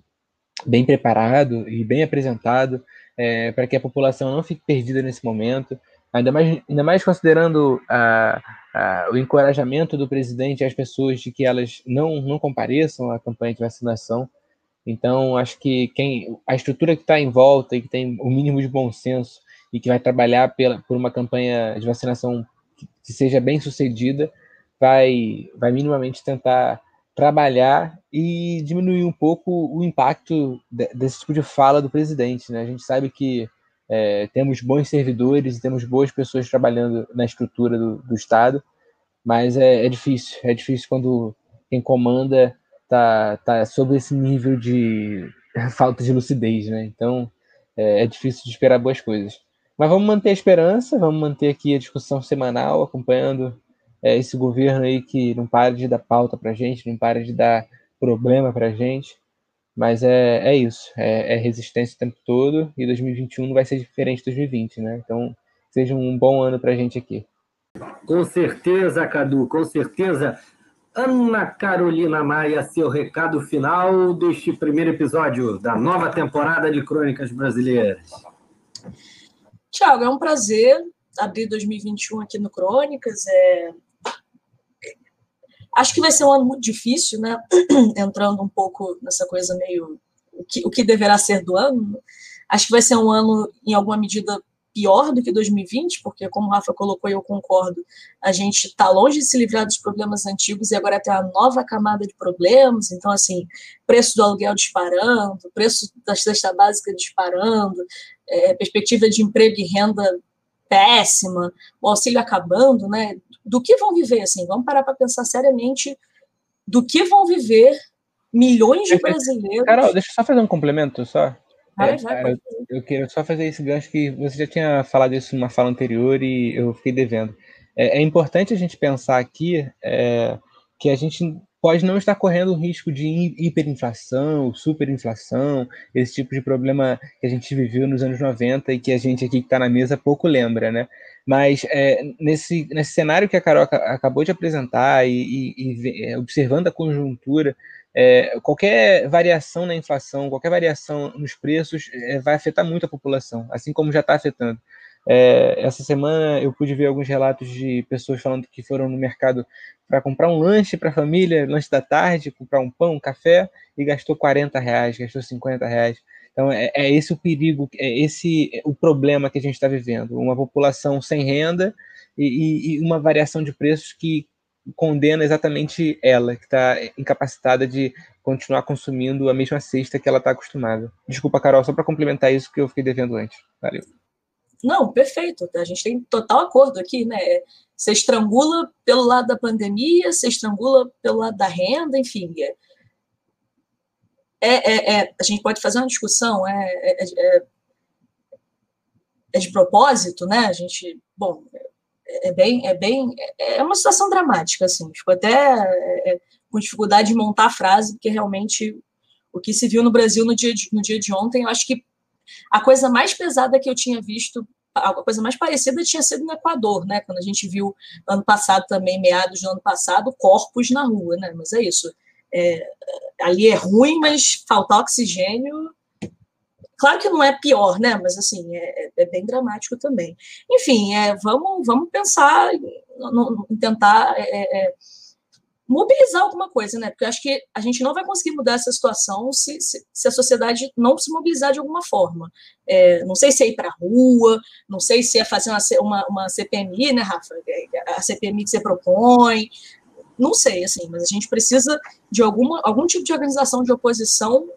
bem preparado e bem apresentado é, para que a população não fique perdida nesse momento. Ainda mais, ainda mais considerando a, a, o encorajamento do presidente às pessoas de que elas não, não compareçam à campanha de vacinação. Então, acho que quem a estrutura que está em volta e que tem o mínimo de bom senso e que vai trabalhar pela, por uma campanha de vacinação que, que seja bem sucedida, vai, vai minimamente tentar trabalhar e diminuir um pouco o impacto de, desse tipo de fala do presidente. Né? A gente sabe que é, temos bons servidores temos boas pessoas trabalhando na estrutura do, do Estado, mas é, é, difícil. É difícil quando quem comanda tá, tá sob esse nível de (laughs) falta de lucidez, né? Então é, é difícil de esperar boas coisas. Mas vamos manter a esperança, vamos manter aqui a discussão semanal, acompanhando é, esse governo aí que não para de dar pauta para gente, não para de dar problema para gente. Mas é, é isso, é, é, resistência o tempo todo e 2021 não vai ser diferente de 2020, né? Então, seja um bom ano para a gente aqui. Com certeza, Cadu, com certeza. Ana Carolina Maia, seu recado final deste primeiro episódio da nova temporada de Crônicas Brasileiras. Tiago, é um prazer abrir 2021 aqui no Crônicas. É, Acho que vai ser um ano muito difícil, né? (clears throat) Entrando um pouco nessa coisa meio o que, o que deverá ser do ano. Acho que vai ser um ano, em alguma medida, pior do que 2020, porque, como o Rafa colocou e eu concordo, a gente está longe de se livrar dos problemas antigos e agora tem uma nova camada de problemas. Então, assim, preço do aluguel disparando, preço da cesta básica disparando, é, perspectiva de emprego e renda péssima, o auxílio acabando, né? Do que vão viver, assim? Vamos parar para pensar seriamente do que vão viver milhões de brasileiros. Carol, deixa eu só fazer um complemento só. Vai, é, vai, eu, eu quero só fazer esse gancho que você já tinha falado isso numa fala anterior e eu fiquei devendo. É, é importante a gente pensar aqui é, que a gente pode não estar correndo o risco de hiperinflação, superinflação, esse tipo de problema que a gente viveu nos anos 90 e que a gente aqui que está na mesa pouco lembra, né? Mas é, nesse, nesse cenário que a Carol acabou de apresentar e, e, e é, observando a conjuntura, é, qualquer variação na inflação, qualquer variação nos preços é, vai afetar muito a população, assim como já está afetando. É, essa semana eu pude ver alguns relatos de pessoas falando que foram no mercado para comprar um lanche para a família, lanche da tarde, comprar um pão, um café, e gastou 40 reais, gastou 50 reais. Então é, é esse o perigo, é esse o problema que a gente está vivendo. Uma população sem renda e, e uma variação de preços que condena exatamente ela, que está incapacitada de continuar consumindo a mesma cesta que ela está acostumada. Desculpa, Carol, só para complementar isso que eu fiquei devendo antes. Valeu. Não, perfeito. A gente tem total acordo aqui, né? Você estrangula pelo lado da pandemia, você estrangula pelo lado da renda, enfim. É, é, é a gente pode fazer uma discussão, é, é, é, é de propósito, né? A gente, bom, é bem, é bem, é uma situação dramática, assim. Fico até é, com dificuldade de montar a frase, porque realmente o que se viu no Brasil no dia de, no dia de ontem, eu acho que a coisa mais pesada que eu tinha visto, a coisa mais parecida tinha sido no Equador, né? Quando a gente viu ano passado também, meados do ano passado, corpos na rua, né? Mas é isso. É, ali é ruim, mas faltar oxigênio Claro que não é pior, né? Mas assim, é, é bem dramático também. Enfim, é, vamos, vamos pensar em tentar é, é, é, mobilizar alguma coisa, né? Porque eu acho que a gente não vai conseguir mudar essa situação se, se, se a sociedade não se mobilizar de alguma forma. É, não sei se é ir para a rua, não sei se é fazer uma, uma, uma CPMI, né, Rafa? A CPMI que você propõe, não sei, assim, mas a gente precisa de alguma, algum tipo de organização de oposição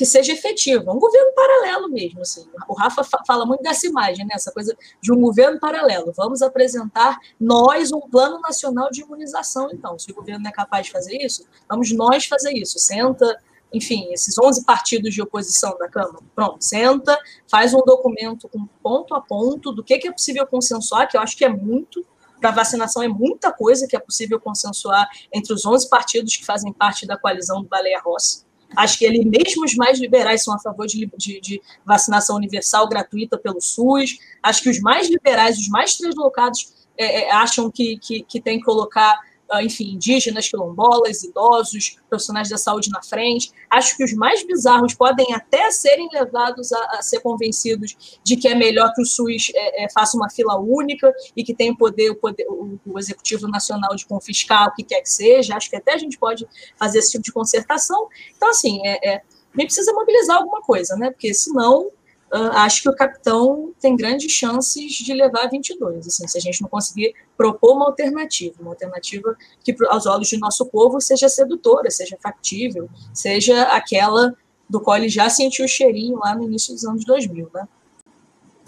que seja efetiva, um governo paralelo mesmo, assim. O Rafa fala muito dessa imagem, né? essa coisa de um governo paralelo. Vamos apresentar nós um plano nacional de imunização, então. Se o governo não é capaz de fazer isso, vamos nós fazer isso. Senta, enfim, esses 11 partidos de oposição da Câmara, pronto, senta, faz um documento com ponto a ponto do que, que é possível consensuar, que eu acho que é muito, para vacinação é muita coisa que é possível consensuar entre os 11 partidos que fazem parte da coalizão do Baleia Rossi. Acho que ele, mesmo os mais liberais são a favor de, de, de, vacinação universal gratuita pelo SUS. Acho que os mais liberais, os mais translocados, é, é, acham que, que, que tem que colocar enfim, indígenas, quilombolas, idosos, profissionais da saúde na frente. Acho que os mais bizarros podem até serem levados a, a ser convencidos de que é melhor que o SUS é, é, faça uma fila única e que tem poder, o poder, o, o Executivo Nacional de confiscar o que quer que seja. Acho que até a gente pode fazer esse tipo de concertação. Então, assim, é, é, a gente precisa mobilizar alguma coisa, né? Porque senão uh, acho que o capitão tem grandes chances de levar 22, assim, se a gente não conseguir propor uma alternativa, uma alternativa que, aos olhos de nosso povo, seja sedutora, seja factível, seja aquela do qual ele já sentiu o cheirinho lá no início dos anos 2000, né?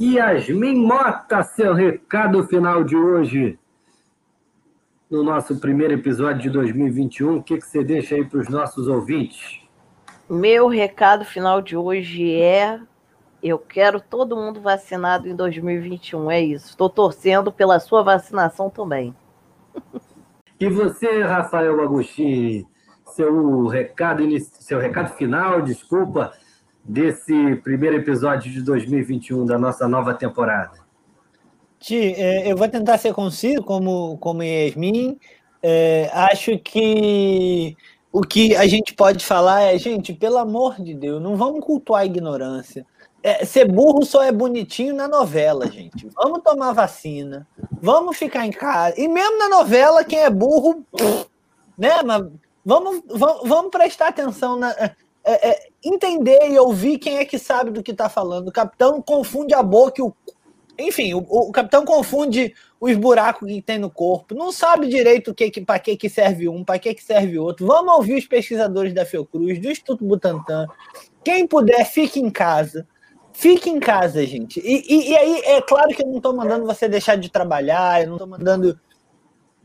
Yasmin Mota, seu recado final de hoje, no nosso primeiro episódio de 2021, o que, que você deixa aí para os nossos ouvintes? Meu recado final de hoje é eu quero todo mundo vacinado em 2021, é isso. Estou torcendo pela sua vacinação também. (laughs) E você, Rafael Agostini, seu recado, seu recado final, desculpa, desse primeiro episódio de 2021 da nossa nova temporada? Ti, é, eu vou tentar ser conciso, como, como Yasmin. É, acho que o que a gente pode falar é, gente, pelo amor de Deus, não vamos cultuar a ignorância é, ser burro só é bonitinho na novela, gente. Vamos tomar vacina, vamos ficar em casa. E mesmo na novela, quem é burro, né? Mas vamos, vamos, vamos prestar atenção na. É, é, entender e ouvir quem é que sabe do que está falando. O capitão confunde a boca e o. Enfim, o, o, capitão confunde os buracos que tem no corpo, não sabe direito o que, que para que, que serve um, para que, que serve outro. Vamos ouvir os pesquisadores da Fiocruz, do Instituto Butantan. Quem puder, fique em casa Fique em casa, gente. E, e, e, aí, é claro que eu não estou mandando você deixar de trabalhar, eu não estou mandando.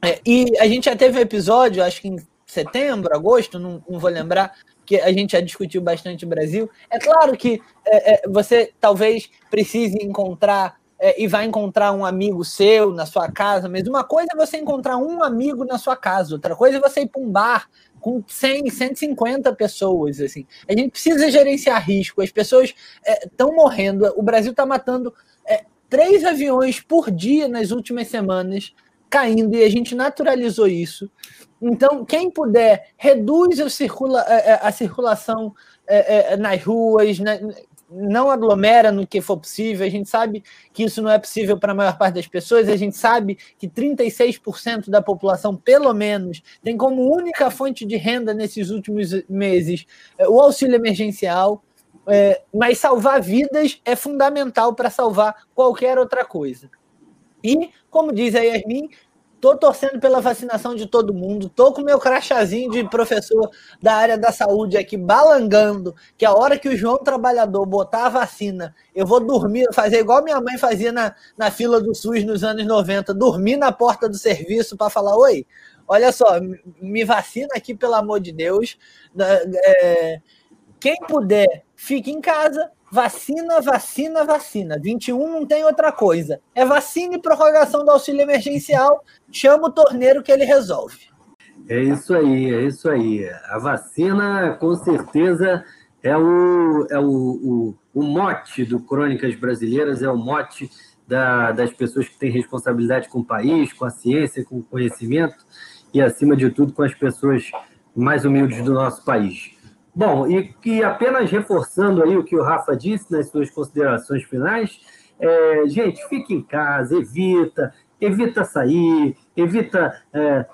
É, e a gente já teve um episódio, acho que em setembro, agosto, não, não vou lembrar, que a gente já discutiu bastante o Brasil. É claro que é, é, você talvez precise encontrar é, e vai encontrar um amigo seu na sua casa, mas uma coisa é você encontrar um amigo na sua casa, outra coisa é você ir para um bar com 100, 150 pessoas. Assim. A gente precisa gerenciar risco, as pessoas estão é, morrendo, o Brasil está matando é, três aviões por dia nas últimas semanas, caindo, e a gente naturalizou isso. Então, quem puder, reduz a, circula, a, é, é, a circulação é, é, nas ruas, na, não aglomera no que for possível. A gente sabe que isso não é possível para a maior parte das pessoas. A gente sabe que 36% da população, pelo menos, tem como única fonte de renda nesses últimos meses é, o auxílio emergencial. É, mas salvar vidas é fundamental para salvar qualquer outra coisa. E, como diz a Yasmin, Tô torcendo pela vacinação de todo mundo. Tô com meu crachazinho de professor da área da saúde aqui balangando que a hora que o João Trabalhador botar a vacina, eu vou dormir, fazer igual minha mãe fazia na, na fila do SUS nos anos 90, dormir na porta do serviço para falar: Oi, olha só, me vacina aqui, pelo amor de Deus. É, quem puder, fique em casa. Vacina, vacina, vacina. 21 não tem outra coisa. É vacina e prorrogação do auxílio emergencial. Chama o torneiro que ele resolve. É isso aí, é isso aí. A vacina, com certeza, é o, é o, o, o mote do Crônicas Brasileiras, é o mote da, das pessoas que têm responsabilidade com o país, com a ciência, com o conhecimento e, acima de tudo, com as pessoas mais humildes do nosso país. Bom, e que apenas reforçando aí o que o Rafa disse nas suas considerações finais, é, gente, fique em casa, evita, evita sair, evita, é,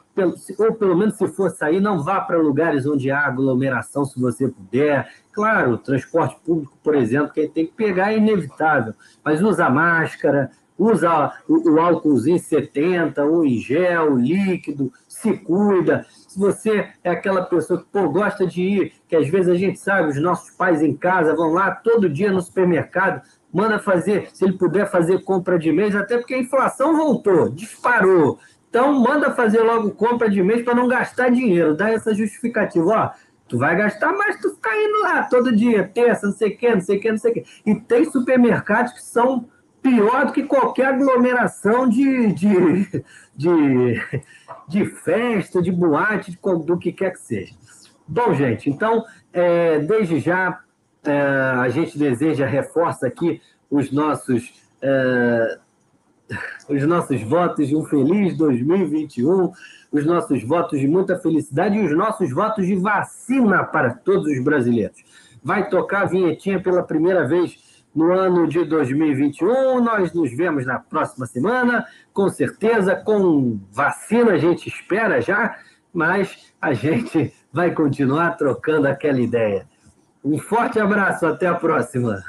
ou pelo menos se for sair, não vá para lugares onde há aglomeração, se você puder. Claro, transporte público, por exemplo, quem tem que pegar é inevitável, mas usa máscara, usa o, o álcoolzinho 70, ou em gel, líquido, se cuida. Se você é aquela pessoa que pô, gosta de ir, que às vezes a gente sabe, os nossos pais em casa vão lá todo dia no supermercado, manda fazer, se ele puder fazer compra de mês, até porque a inflação voltou, disparou. Então, manda fazer logo compra de mês para não gastar dinheiro, dá essa justificativa. Ó, tu vai gastar, mas tu fica indo lá todo dia, terça, não sei o que, não sei o que, não sei o que. E tem supermercados que são pior do que qualquer aglomeração de, de, de, de festa, de boate, de, do que quer que seja. Bom, gente, então, é, desde já, é, a gente deseja, reforça aqui os nossos, é, os nossos votos de um feliz 2021, os nossos votos de muita felicidade e os nossos votos de vacina para todos os brasileiros. Vai tocar a vinhetinha pela primeira vez no ano de 2021. Nós nos vemos na próxima semana, com certeza, com vacina, a gente espera já, mas a gente vai continuar trocando aquela ideia. Um forte abraço, até a próxima.